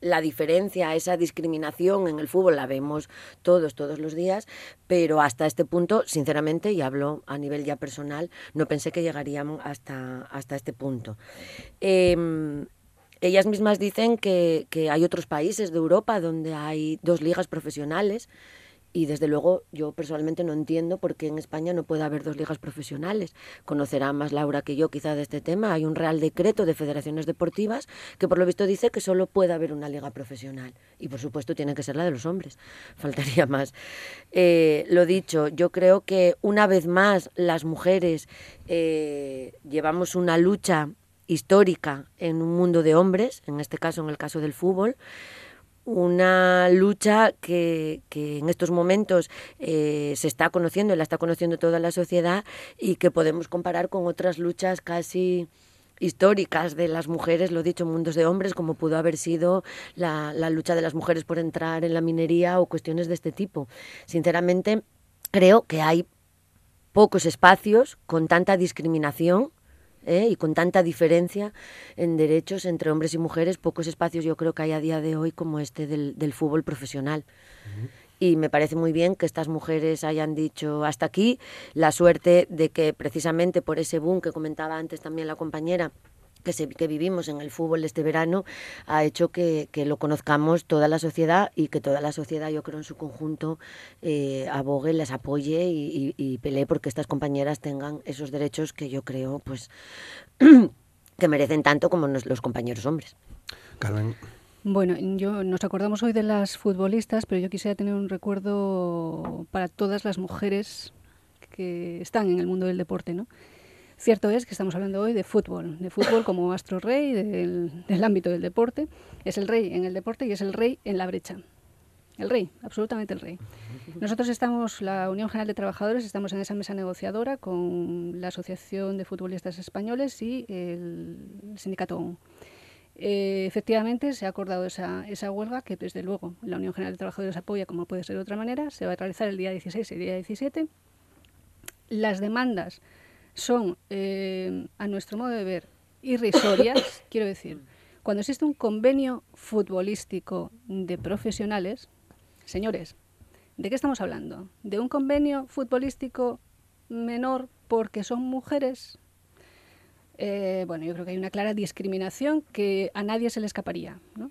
la diferencia, esa discriminación en el fútbol la vemos todos, todos los días, pero hasta este punto, sinceramente, y hablo a nivel ya personal, no pensé que llegaríamos hasta, hasta este punto. Em, ellas mismas dicen que, que hay otros países de Europa donde hay dos ligas profesionales y desde luego yo personalmente no entiendo por qué en España no puede haber dos ligas profesionales. Conocerá más Laura que yo quizá de este tema. Hay un real decreto de federaciones deportivas que por lo visto dice que solo puede haber una liga profesional. Y por supuesto tiene que ser la de los hombres. Faltaría más. Eh, lo dicho, yo creo que una vez más las mujeres eh, llevamos una lucha histórica en un mundo de hombres, en este caso en el caso del fútbol una lucha que, que en estos momentos eh, se está conociendo, la está conociendo toda la sociedad y que podemos comparar con otras luchas casi históricas de las mujeres, lo dicho, mundos de hombres, como pudo haber sido la, la lucha de las mujeres por entrar en la minería o cuestiones de este tipo. Sinceramente, creo que hay pocos espacios con tanta discriminación ¿eh? y con tanta diferencia en derechos entre hombres y mujeres, pocos espacios yo creo que hay a día de hoy como este del, del fútbol profesional. Y me parece muy bien que estas mujeres hayan dicho hasta aquí, la suerte de que precisamente por ese boom que comentaba antes también la compañera, que, se, que vivimos en el fútbol este verano ha hecho que, que, lo conozcamos toda la sociedad y que toda la sociedad, yo creo, en su conjunto eh, abogue, les apoye y, y, y, pelee porque estas compañeras tengan esos derechos que yo creo pues que merecen tanto como nos, los compañeros hombres. Carmen. Bueno, yo nos acordamos hoy de las futbolistas, pero yo quisiera tener un recuerdo para todas las mujeres que están en el mundo del deporte, ¿no? Cierto es que estamos hablando hoy de fútbol, de fútbol como astro rey del, del, ámbito del deporte. Es el rey en el deporte y es el rey en la brecha. El rey, absolutamente el rey. Nosotros estamos, la Unión General de Trabajadores, estamos en esa mesa negociadora con la Asociación de Futbolistas Españoles y el sindicato ON. Eh, efectivamente, se ha acordado esa, esa, huelga que, desde luego, la Unión General de Trabajadores apoya, como puede ser de otra manera. Se va a realizar el día 16 y el día 17. Las demandas son, eh, a nuestro modo de ver, irrisorias. quiero decir, cuando existe un convenio futbolístico de profesionales, señores, ¿de qué estamos hablando? ¿De un convenio futbolístico menor porque son mujeres? Eh, bueno, yo creo que hay una clara discriminación que a nadie se le escaparía. ¿no?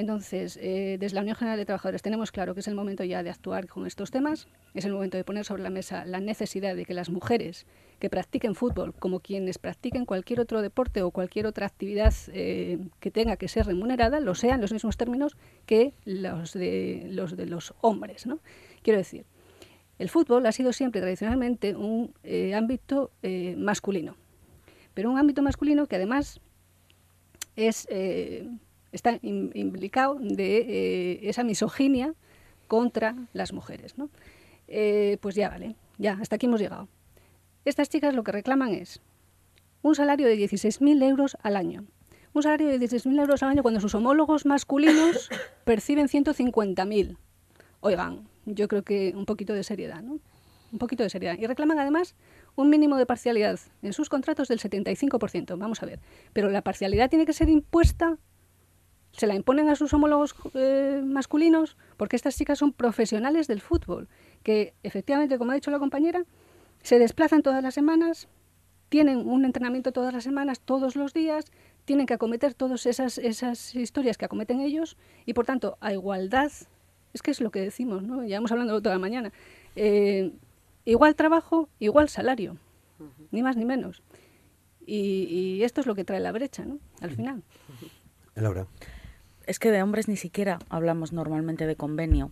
Entonces, eh, desde la Unión General de Trabajadores tenemos claro que es el momento ya de actuar con estos temas, es el momento de poner sobre la mesa la necesidad de que las mujeres que practiquen fútbol, como quienes practiquen cualquier otro deporte o cualquier otra actividad eh, que tenga que ser remunerada, lo sean en los mismos términos que los de los, de los hombres. Quiero decir, el fútbol ha sido siempre tradicionalmente un eh, ámbito masculino, pero un ámbito masculino que además es, está implicado de eh, esa misoginia contra las mujeres. ¿no? Eh, pues ya vale, ya, hasta aquí hemos llegado. Estas chicas lo que reclaman es un salario de 16.000 euros al año. Un salario de 16.000 euros al año cuando sus homólogos masculinos perciben 150.000. Oigan, yo creo que un poquito de seriedad, ¿no? Un poquito de seriedad. Y reclaman además un mínimo de parcialidad en sus contratos del 75%. Vamos a ver. Pero la parcialidad tiene que ser impuesta, se la imponen a sus homólogos eh, masculinos, porque estas chicas son profesionales del fútbol, que efectivamente, como ha dicho la compañera, se desplazan todas las semanas, tienen un entrenamiento todas las semanas, todos los días, tienen que acometer todas esas, esas historias que acometen ellos y por tanto a igualdad, es que es lo que decimos, ¿no? ya hemos hablado toda la mañana, eh, igual trabajo, igual salario, uh -huh. ni más ni menos. Y, y, esto es lo que trae la brecha, ¿no? Al final. Laura. Es que de hombres ni siquiera hablamos normalmente de convenio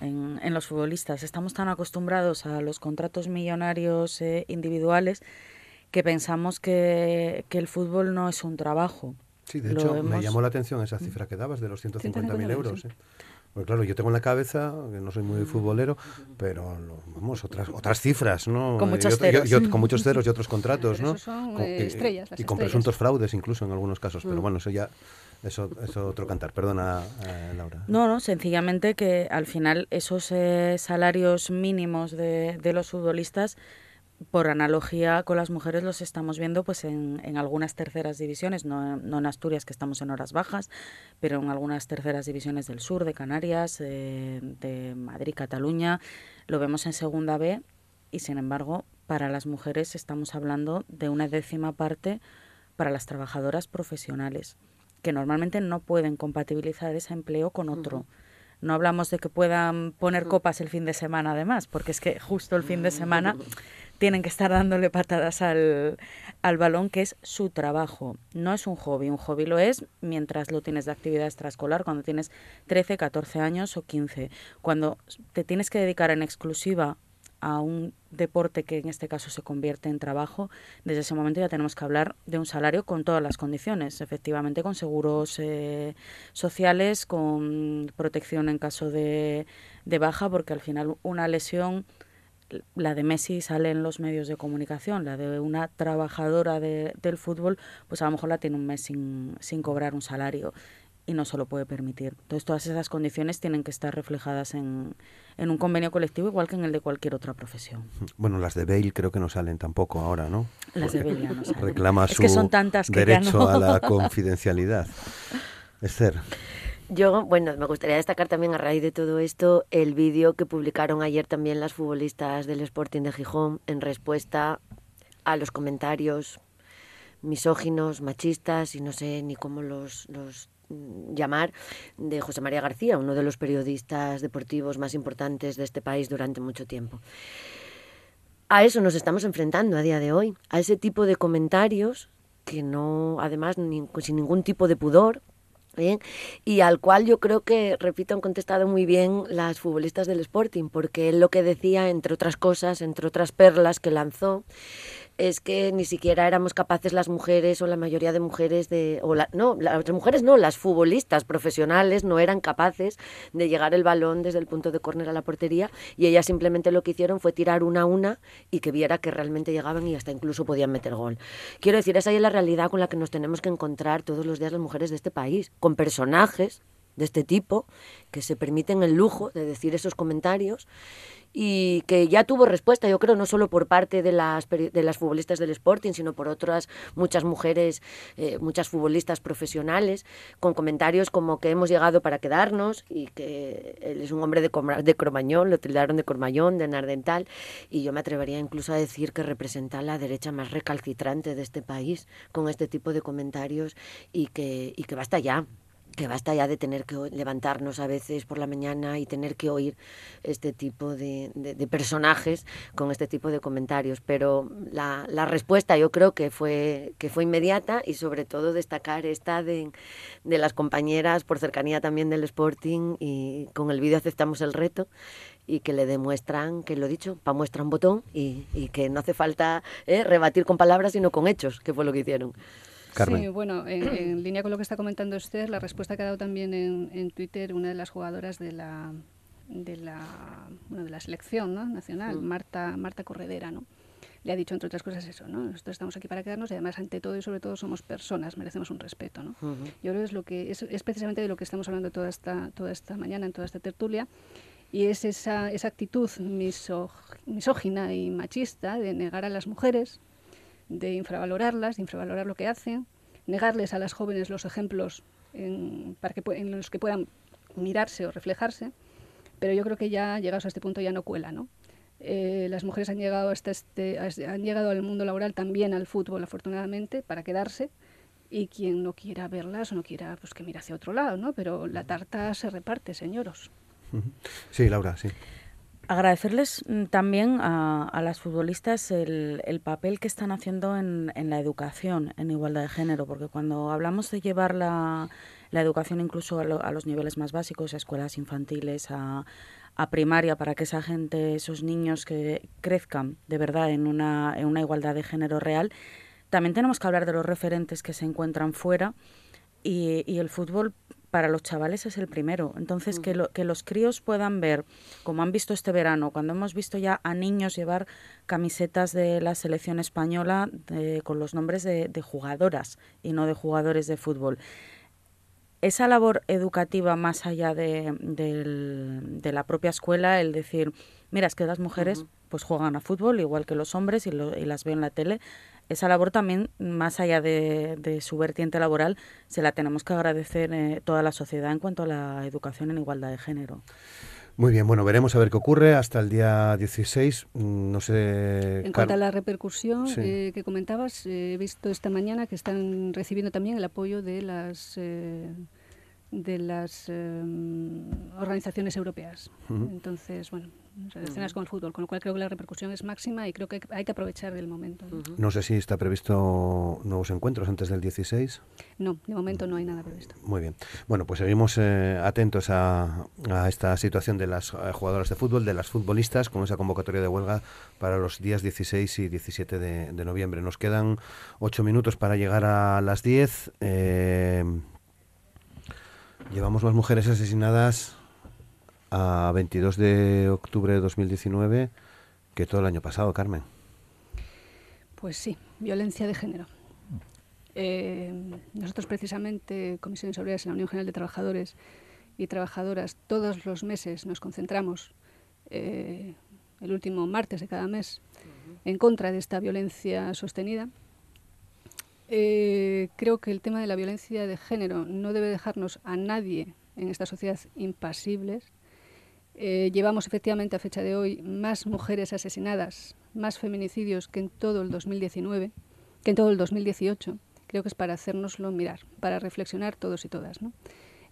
en, en los futbolistas. Estamos tan acostumbrados a los contratos millonarios eh, individuales que pensamos que, que el fútbol no es un trabajo. Sí, de Lo hecho, me llamó la atención esa cifra que dabas de los 150.000 euros. sí. ¿eh? Pues claro, yo tengo en la cabeza, que no soy muy futbolero, pero lo- vamos, otras otras cifras, ¿no? Con muchos ceros. otro- con muchos ceros y otros contratos, Pero ¿no? esos son, Con- eh, y- estrellas, las Y con estrellas. presuntos fraudes incluso en algunos casos, pero bueno, eso ya, eso, eso otro cantar. Perdona, eh, Laura. No, no, sencillamente que al final esos eh, salarios mínimos de, los futbolistas, por analogía con las mujeres, los estamos viendo pues en, algunas terceras divisiones, no, no en Asturias que estamos en horas bajas, pero en algunas terceras divisiones del sur, de Canarias, eh, de Madrid, Cataluña, lo vemos en segunda B y sin embargo para las mujeres estamos hablando de una décima parte para las trabajadoras profesionales que normalmente no pueden compatibilizar ese empleo con otro. No hablamos de que puedan poner copas el fin de semana además, porque es que justo el fin de semana tienen que estar dándole patadas al, al balón, que es su trabajo. No es un hobby, un hobby lo es mientras lo tienes de actividad extraescolar, cuando tienes 13, 14 años o 15. Cuando te tienes que dedicar en exclusiva a un deporte que en este caso se convierte en trabajo, desde ese momento ya tenemos que hablar de un salario con todas las condiciones, efectivamente con seguros eh, sociales, con protección en caso de, de baja, porque al final una lesión, la de Messi sale en los medios de comunicación, la de una trabajadora de- del fútbol, pues a lo mejor la tiene un mes sin, sin cobrar un salario y no se lo puede permitir. Entonces todas esas condiciones tienen que estar reflejadas en, en un convenio colectivo igual que en el de cualquier otra profesión. Bueno, las de Bale creo que no salen tampoco ahora, ¿no? Las de Porque Bale ya no salen. Reclama Es su que son tantas que ya derecho no. a la confidencialidad. Esther, Yo, bueno, me gustaría destacar también a raíz de todo esto el vídeo que publicaron ayer también las futbolistas del Sporting de Gijón en respuesta a los comentarios misóginos, machistas y no sé ni cómo los, los llamar de José María García, uno de los periodistas deportivos más importantes de este país durante mucho tiempo. A eso nos estamos enfrentando a día de hoy, a ese tipo de comentarios que no, además, sin ningún tipo de pudor, ¿bien? y al cual yo creo que, repito, han contestado muy bien las futbolistas del Sporting, porque él lo que decía, entre otras cosas, entre otras perlas que lanzó, es que ni siquiera éramos capaces las mujeres o la mayoría de mujeres de o la- no las mujeres no las futbolistas profesionales no eran capaces de llegar el balón desde el punto de córner a la portería y ellas simplemente lo que hicieron fue tirar una a una y que viera que realmente llegaban y hasta incluso podían meter gol. Quiero decir esa es la realidad con la que nos tenemos que encontrar todos los días las mujeres de este país con personajes de este tipo que se permiten el lujo de decir esos comentarios y que ya tuvo respuesta, yo creo, no solo por parte de las, de las futbolistas del Sporting, sino por otras muchas mujeres, eh, muchas futbolistas profesionales, con comentarios como que hemos llegado para quedarnos y que él es un hombre de, de Cromañón, lo tildaron de Cormañón, de Nardental, y yo me atrevería incluso a decir que representa la derecha más recalcitrante de este país con este tipo de comentarios y que, y que basta ya que basta ya de tener que levantarnos a veces por la mañana y tener que oír este tipo de, de- personajes con este tipo de comentarios. Pero la, respuesta yo creo que fue, que fue inmediata y sobre todo destacar esta de, las compañeras por cercanía también del Sporting y con el vídeo aceptamos el reto y que le demuestran que lo dicho, pa' muestra un botón y, y que no hace falta eh, rebatir con palabras sino con hechos, que fue lo que hicieron. Carmen. Sí, bueno, en, en línea con lo que está comentando Esther, la respuesta que ha dado también en, en Twitter una de las jugadoras de la de la, bueno, de la selección ¿no? nacional, Marta, Marta Corredera, ¿no? le ha dicho, entre otras cosas, eso, ¿no? Nosotros estamos aquí para quedarnos y además, ante todo y sobre todo, somos personas, merecemos un respeto, ¿no? Yo creo que es, lo que, es, es precisamente de lo que estamos hablando toda esta, toda esta mañana, en toda esta tertulia, y es esa, esa actitud misog- misógina y machista de negar a las mujeres, de infravalorarlas, de infravalorar lo que hacen, negarles a las jóvenes los ejemplos en, para que, en los que puedan mirarse o reflejarse, pero yo creo que ya llegados a este punto ya no cuela, ¿no? Eh, las mujeres han llegado hasta este- han llegado al mundo laboral también al fútbol afortunadamente para quedarse y quien no quiera verlas o no quiera pues que mire hacia otro lado, ¿no? Pero la tarta se reparte, señoros. Sí, Laura, sí. Agradecerles mm, también a, las futbolistas el, papel que están haciendo en, la educación en igualdad de género, porque cuando hablamos de llevar la, educación incluso a, los niveles más básicos, a escuelas infantiles, a, primaria, para que esa gente, esos niños que crezcan de verdad en una, en una igualdad de género real, también tenemos que hablar de los referentes que se encuentran fuera y, y el fútbol para los chavales es el primero. Entonces, que, que los críos puedan ver, como han visto este verano, cuando hemos visto ya a niños llevar camisetas de la selección española con los nombres de, jugadoras y no de jugadores de fútbol. Esa labor educativa más allá de, la propia escuela, el decir, mira, es que las mujeres pues juegan a fútbol igual que los hombres y, y las veo en la tele, esa labor también, más allá de, su vertiente laboral, se la tenemos que agradecer eh, toda la sociedad en cuanto a la educación en igualdad de género. Muy bien, bueno, veremos a ver qué ocurre hasta el día 16. Mm, no sé. En cuanto a la repercusión eh, que comentabas, eh, he visto esta mañana que están recibiendo también el apoyo de las de las organizaciones europeas. Entonces, bueno, relacionadas con el fútbol, con lo cual creo que la repercusión es máxima y creo que hay que aprovechar del momento. ¿no? sé si está previsto nuevos encuentros antes del 16. No, de momento no hay nada previsto. Muy bien. Bueno, pues seguimos eh, atentos a, esta situación de las eh, jugadoras de fútbol, de las futbolistas, con esa convocatoria de huelga para los días 16 y 17 de, noviembre. Nos quedan ocho minutos para llegar a las 10. Eh, llevamos más mujeres asesinadas a 22 de octubre de 2019 que todo el año pasado, Carmen. Pues sí, violencia de género. Eh, nosotros precisamente, Comisiones Obreras en la Unión General de Trabajadores y Trabajadoras, todos los meses nos concentramos, eh, el último martes de cada mes, en contra de esta violencia sostenida. Eh, creo que el tema de la violencia de género no debe dejarnos a nadie en esta sociedad impasibles eh, llevamos efectivamente a fecha de hoy más mujeres asesinadas, más feminicidios que en todo el 2019, que en todo el 2018. Creo que es para hacérnoslo mirar, para reflexionar todos y todas.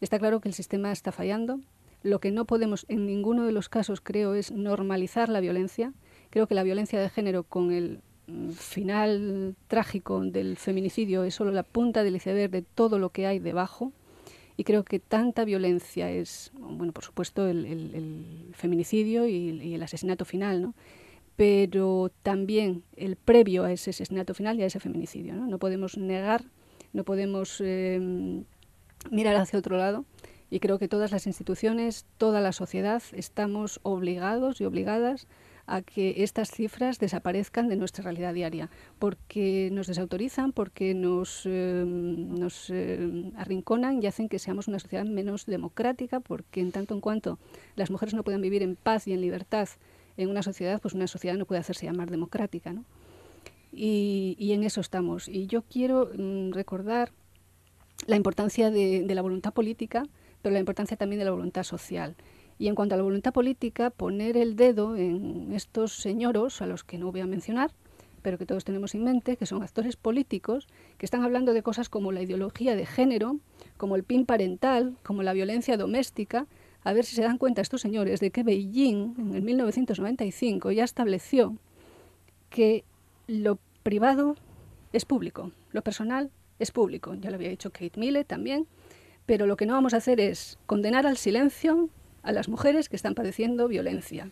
Está claro que el sistema está fallando. Lo que no podemos en ninguno de los casos, creo, es normalizar la violencia. Creo que la violencia de género con el mm, final trágico del feminicidio es solo la punta del iceberg de todo lo que hay debajo y creo que tanta violencia es, bueno, por supuesto, el, feminicidio y, el asesinato final, ¿no? Pero también el previo a ese asesinato final y a ese feminicidio, ¿no? No podemos negar, no podemos em, mirar hacia otro lado y creo que todas las instituciones, toda la sociedad estamos obligados y obligadas a que estas cifras desaparezcan de nuestra realidad diaria, porque nos desautorizan, porque nos, em, em, arrinconan y hacen que seamos una sociedad menos democrática, porque en tanto en cuanto las mujeres no puedan vivir en paz y en libertad en una sociedad, pues una sociedad no puede hacerse llamar democrática. ¿no? Y, en eso estamos. Y yo quiero mm, recordar la importancia de, de la voluntad política, pero la importancia también de la voluntad social. Y en cuanto a la voluntad política, poner el dedo en estos señoros, a los que no voy a mencionar, pero que todos tenemos en mente, que son actores políticos, que están hablando de cosas como la ideología de género, como el PIN parental, como la violencia doméstica, a ver si se dan cuenta estos señores de que Beijing en el 1995 ya estableció que lo privado es público, lo personal es público. Ya lo había dicho Kate Millett también, pero lo que no vamos a hacer es condenar al silencio a las mujeres que están padeciendo violencia.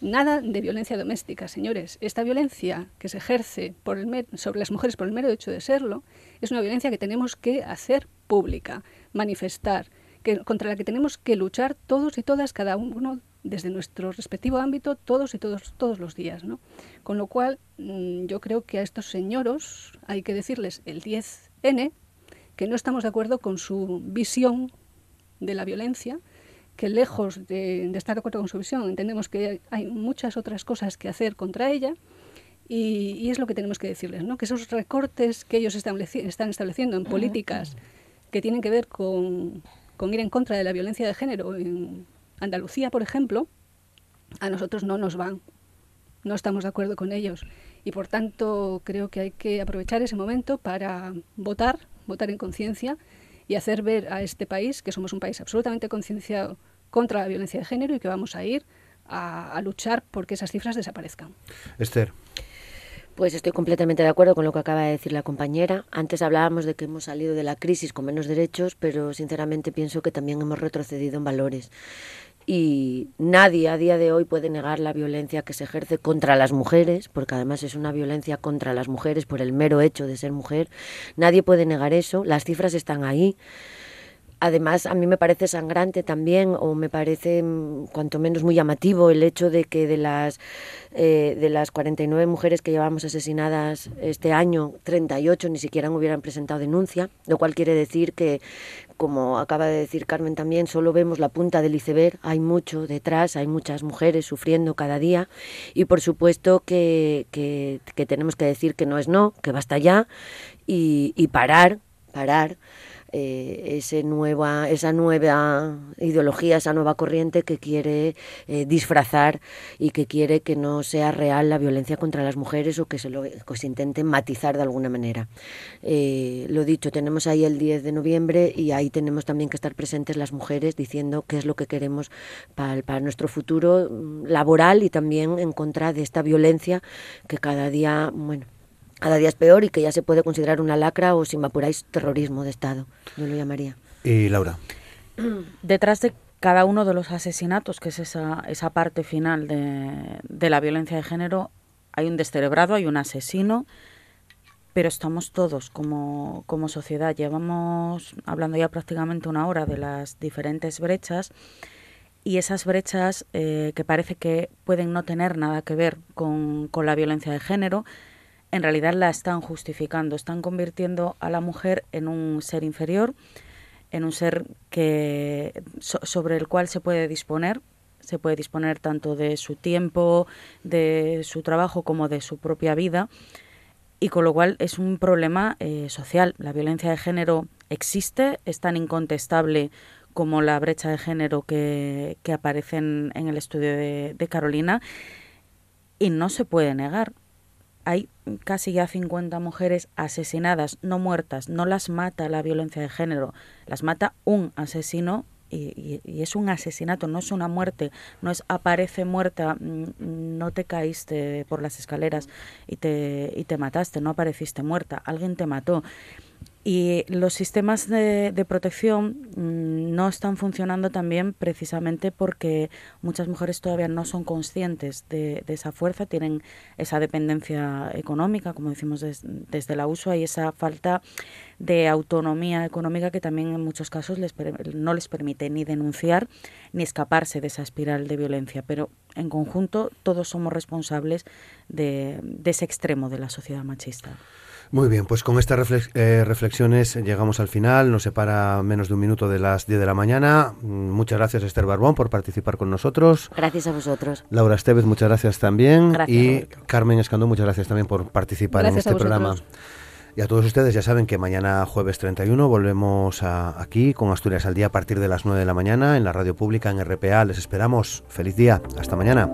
Nada de violencia doméstica, señores. Esta violencia que se ejerce por el sobre las mujeres por el mero hecho de serlo es una violencia que tenemos que hacer pública, manifestar, que, contra la que tenemos que luchar todos y todas, cada uno desde nuestro respectivo ámbito, todos y todos, todos los días. ¿no? Con lo cual, mm, yo creo que a estos señoros hay que decirles el 10N que no estamos de acuerdo con su visión de la violencia, que lejos de, estar de acuerdo con su visión, entendemos que hay muchas otras cosas que hacer contra ella y, es lo que tenemos que decirles, ¿no? que esos recortes que ellos están estableciendo en políticas que tienen que ver con, con ir en contra de la violencia de género en Andalucía, por ejemplo, a nosotros no nos van, no estamos de acuerdo con ellos. Y por tanto creo que hay que aprovechar ese momento para votar, votar en conciencia y hacer ver a este país que somos un país absolutamente concienciado contra la violencia de género y que vamos a ir a, luchar porque esas cifras desaparezcan. Esther. Pues estoy completamente de acuerdo con lo que acaba de decir la compañera. Antes hablábamos de que hemos salido de la crisis con menos derechos, pero sinceramente pienso que también hemos retrocedido en valores. Y nadie a día de hoy puede negar la violencia que se ejerce contra las mujeres, porque además es una violencia contra las mujeres por el mero hecho de ser mujer. Nadie puede negar eso. Las cifras están ahí. Además, a mí me parece sangrante también, o me parece mm, cuanto menos muy llamativo, el hecho de que de las, eh, de las 49 mujeres que llevamos asesinadas este año, 38 ni siquiera hubieran presentado denuncia, lo cual quiere decir que, como acaba de decir Carmen también, solo vemos la punta del iceberg, hay mucho detrás, hay muchas mujeres sufriendo cada día y por supuesto que, que, tenemos que decir que no es no, que basta ya y, y parar, parar eh, ese nueva, esa nueva ideología, esa nueva corriente que quiere eh, disfrazar y que quiere que no sea real la violencia contra las mujeres o que se lo se intente matizar de alguna manera. Eh, lo dicho, tenemos ahí el 10 de noviembre y ahí tenemos también que estar presentes las mujeres diciendo qué es lo que queremos para, para nuestro futuro mm, laboral y también en contra de esta violencia que cada día, bueno, cada día es peor y que ya se puede considerar una lacra o, si me apuráis, terrorismo de Estado. Yo lo llamaría. Y Laura. Detrás de cada uno de los asesinatos, que es esa, esa parte final de, de la violencia de género, hay un descerebrado, hay un asesino, pero estamos todos como, como sociedad. Llevamos hablando ya prácticamente una hora de las diferentes brechas y esas brechas eh, que parece que pueden no tener nada que ver con, con la violencia de género, en realidad la están justificando, están convirtiendo a la mujer en un ser inferior, en un ser que sobre el cual se puede disponer, se puede disponer tanto de su tiempo, de su trabajo como de su propia vida y con lo cual es un problema eh, social. La violencia de género existe, es tan incontestable como la brecha de género que, aparece en, el estudio de Carolina y no se puede negar hay casi ya 50 mujeres asesinadas, no muertas, no las mata la violencia de género, las mata un asesino y, es un asesinato, no es una muerte, no es aparece muerta, mm, no te caíste por las escaleras y te, y te mataste, no apareciste muerta, alguien te mató. Y los sistemas de, protección mm, no están funcionando también precisamente porque muchas mujeres todavía no son conscientes de, esa fuerza, tienen esa dependencia económica, como decimos desde la uso, hay esa falta de autonomía económica que también en muchos casos les, no les permite ni denunciar ni escaparse de esa espiral de violencia. Pero en conjunto todos somos responsables de ese extremo de la sociedad machista. Muy bien, pues con estas eh, reflexiones llegamos al final. Nos separa menos de un minuto de las 10 de la mañana. Mm, muchas gracias, Esther Barbón, por participar con nosotros. Gracias a vosotros. Laura Estevez, muchas gracias también. y Carmen Escandón, muchas gracias también por participar en este programa. Y a todos ustedes ya saben que mañana jueves 31 volvemos aquí con Asturias al día a partir de las 9 de la mañana en la radio pública en RPA. Les esperamos. Feliz día. Hasta mañana.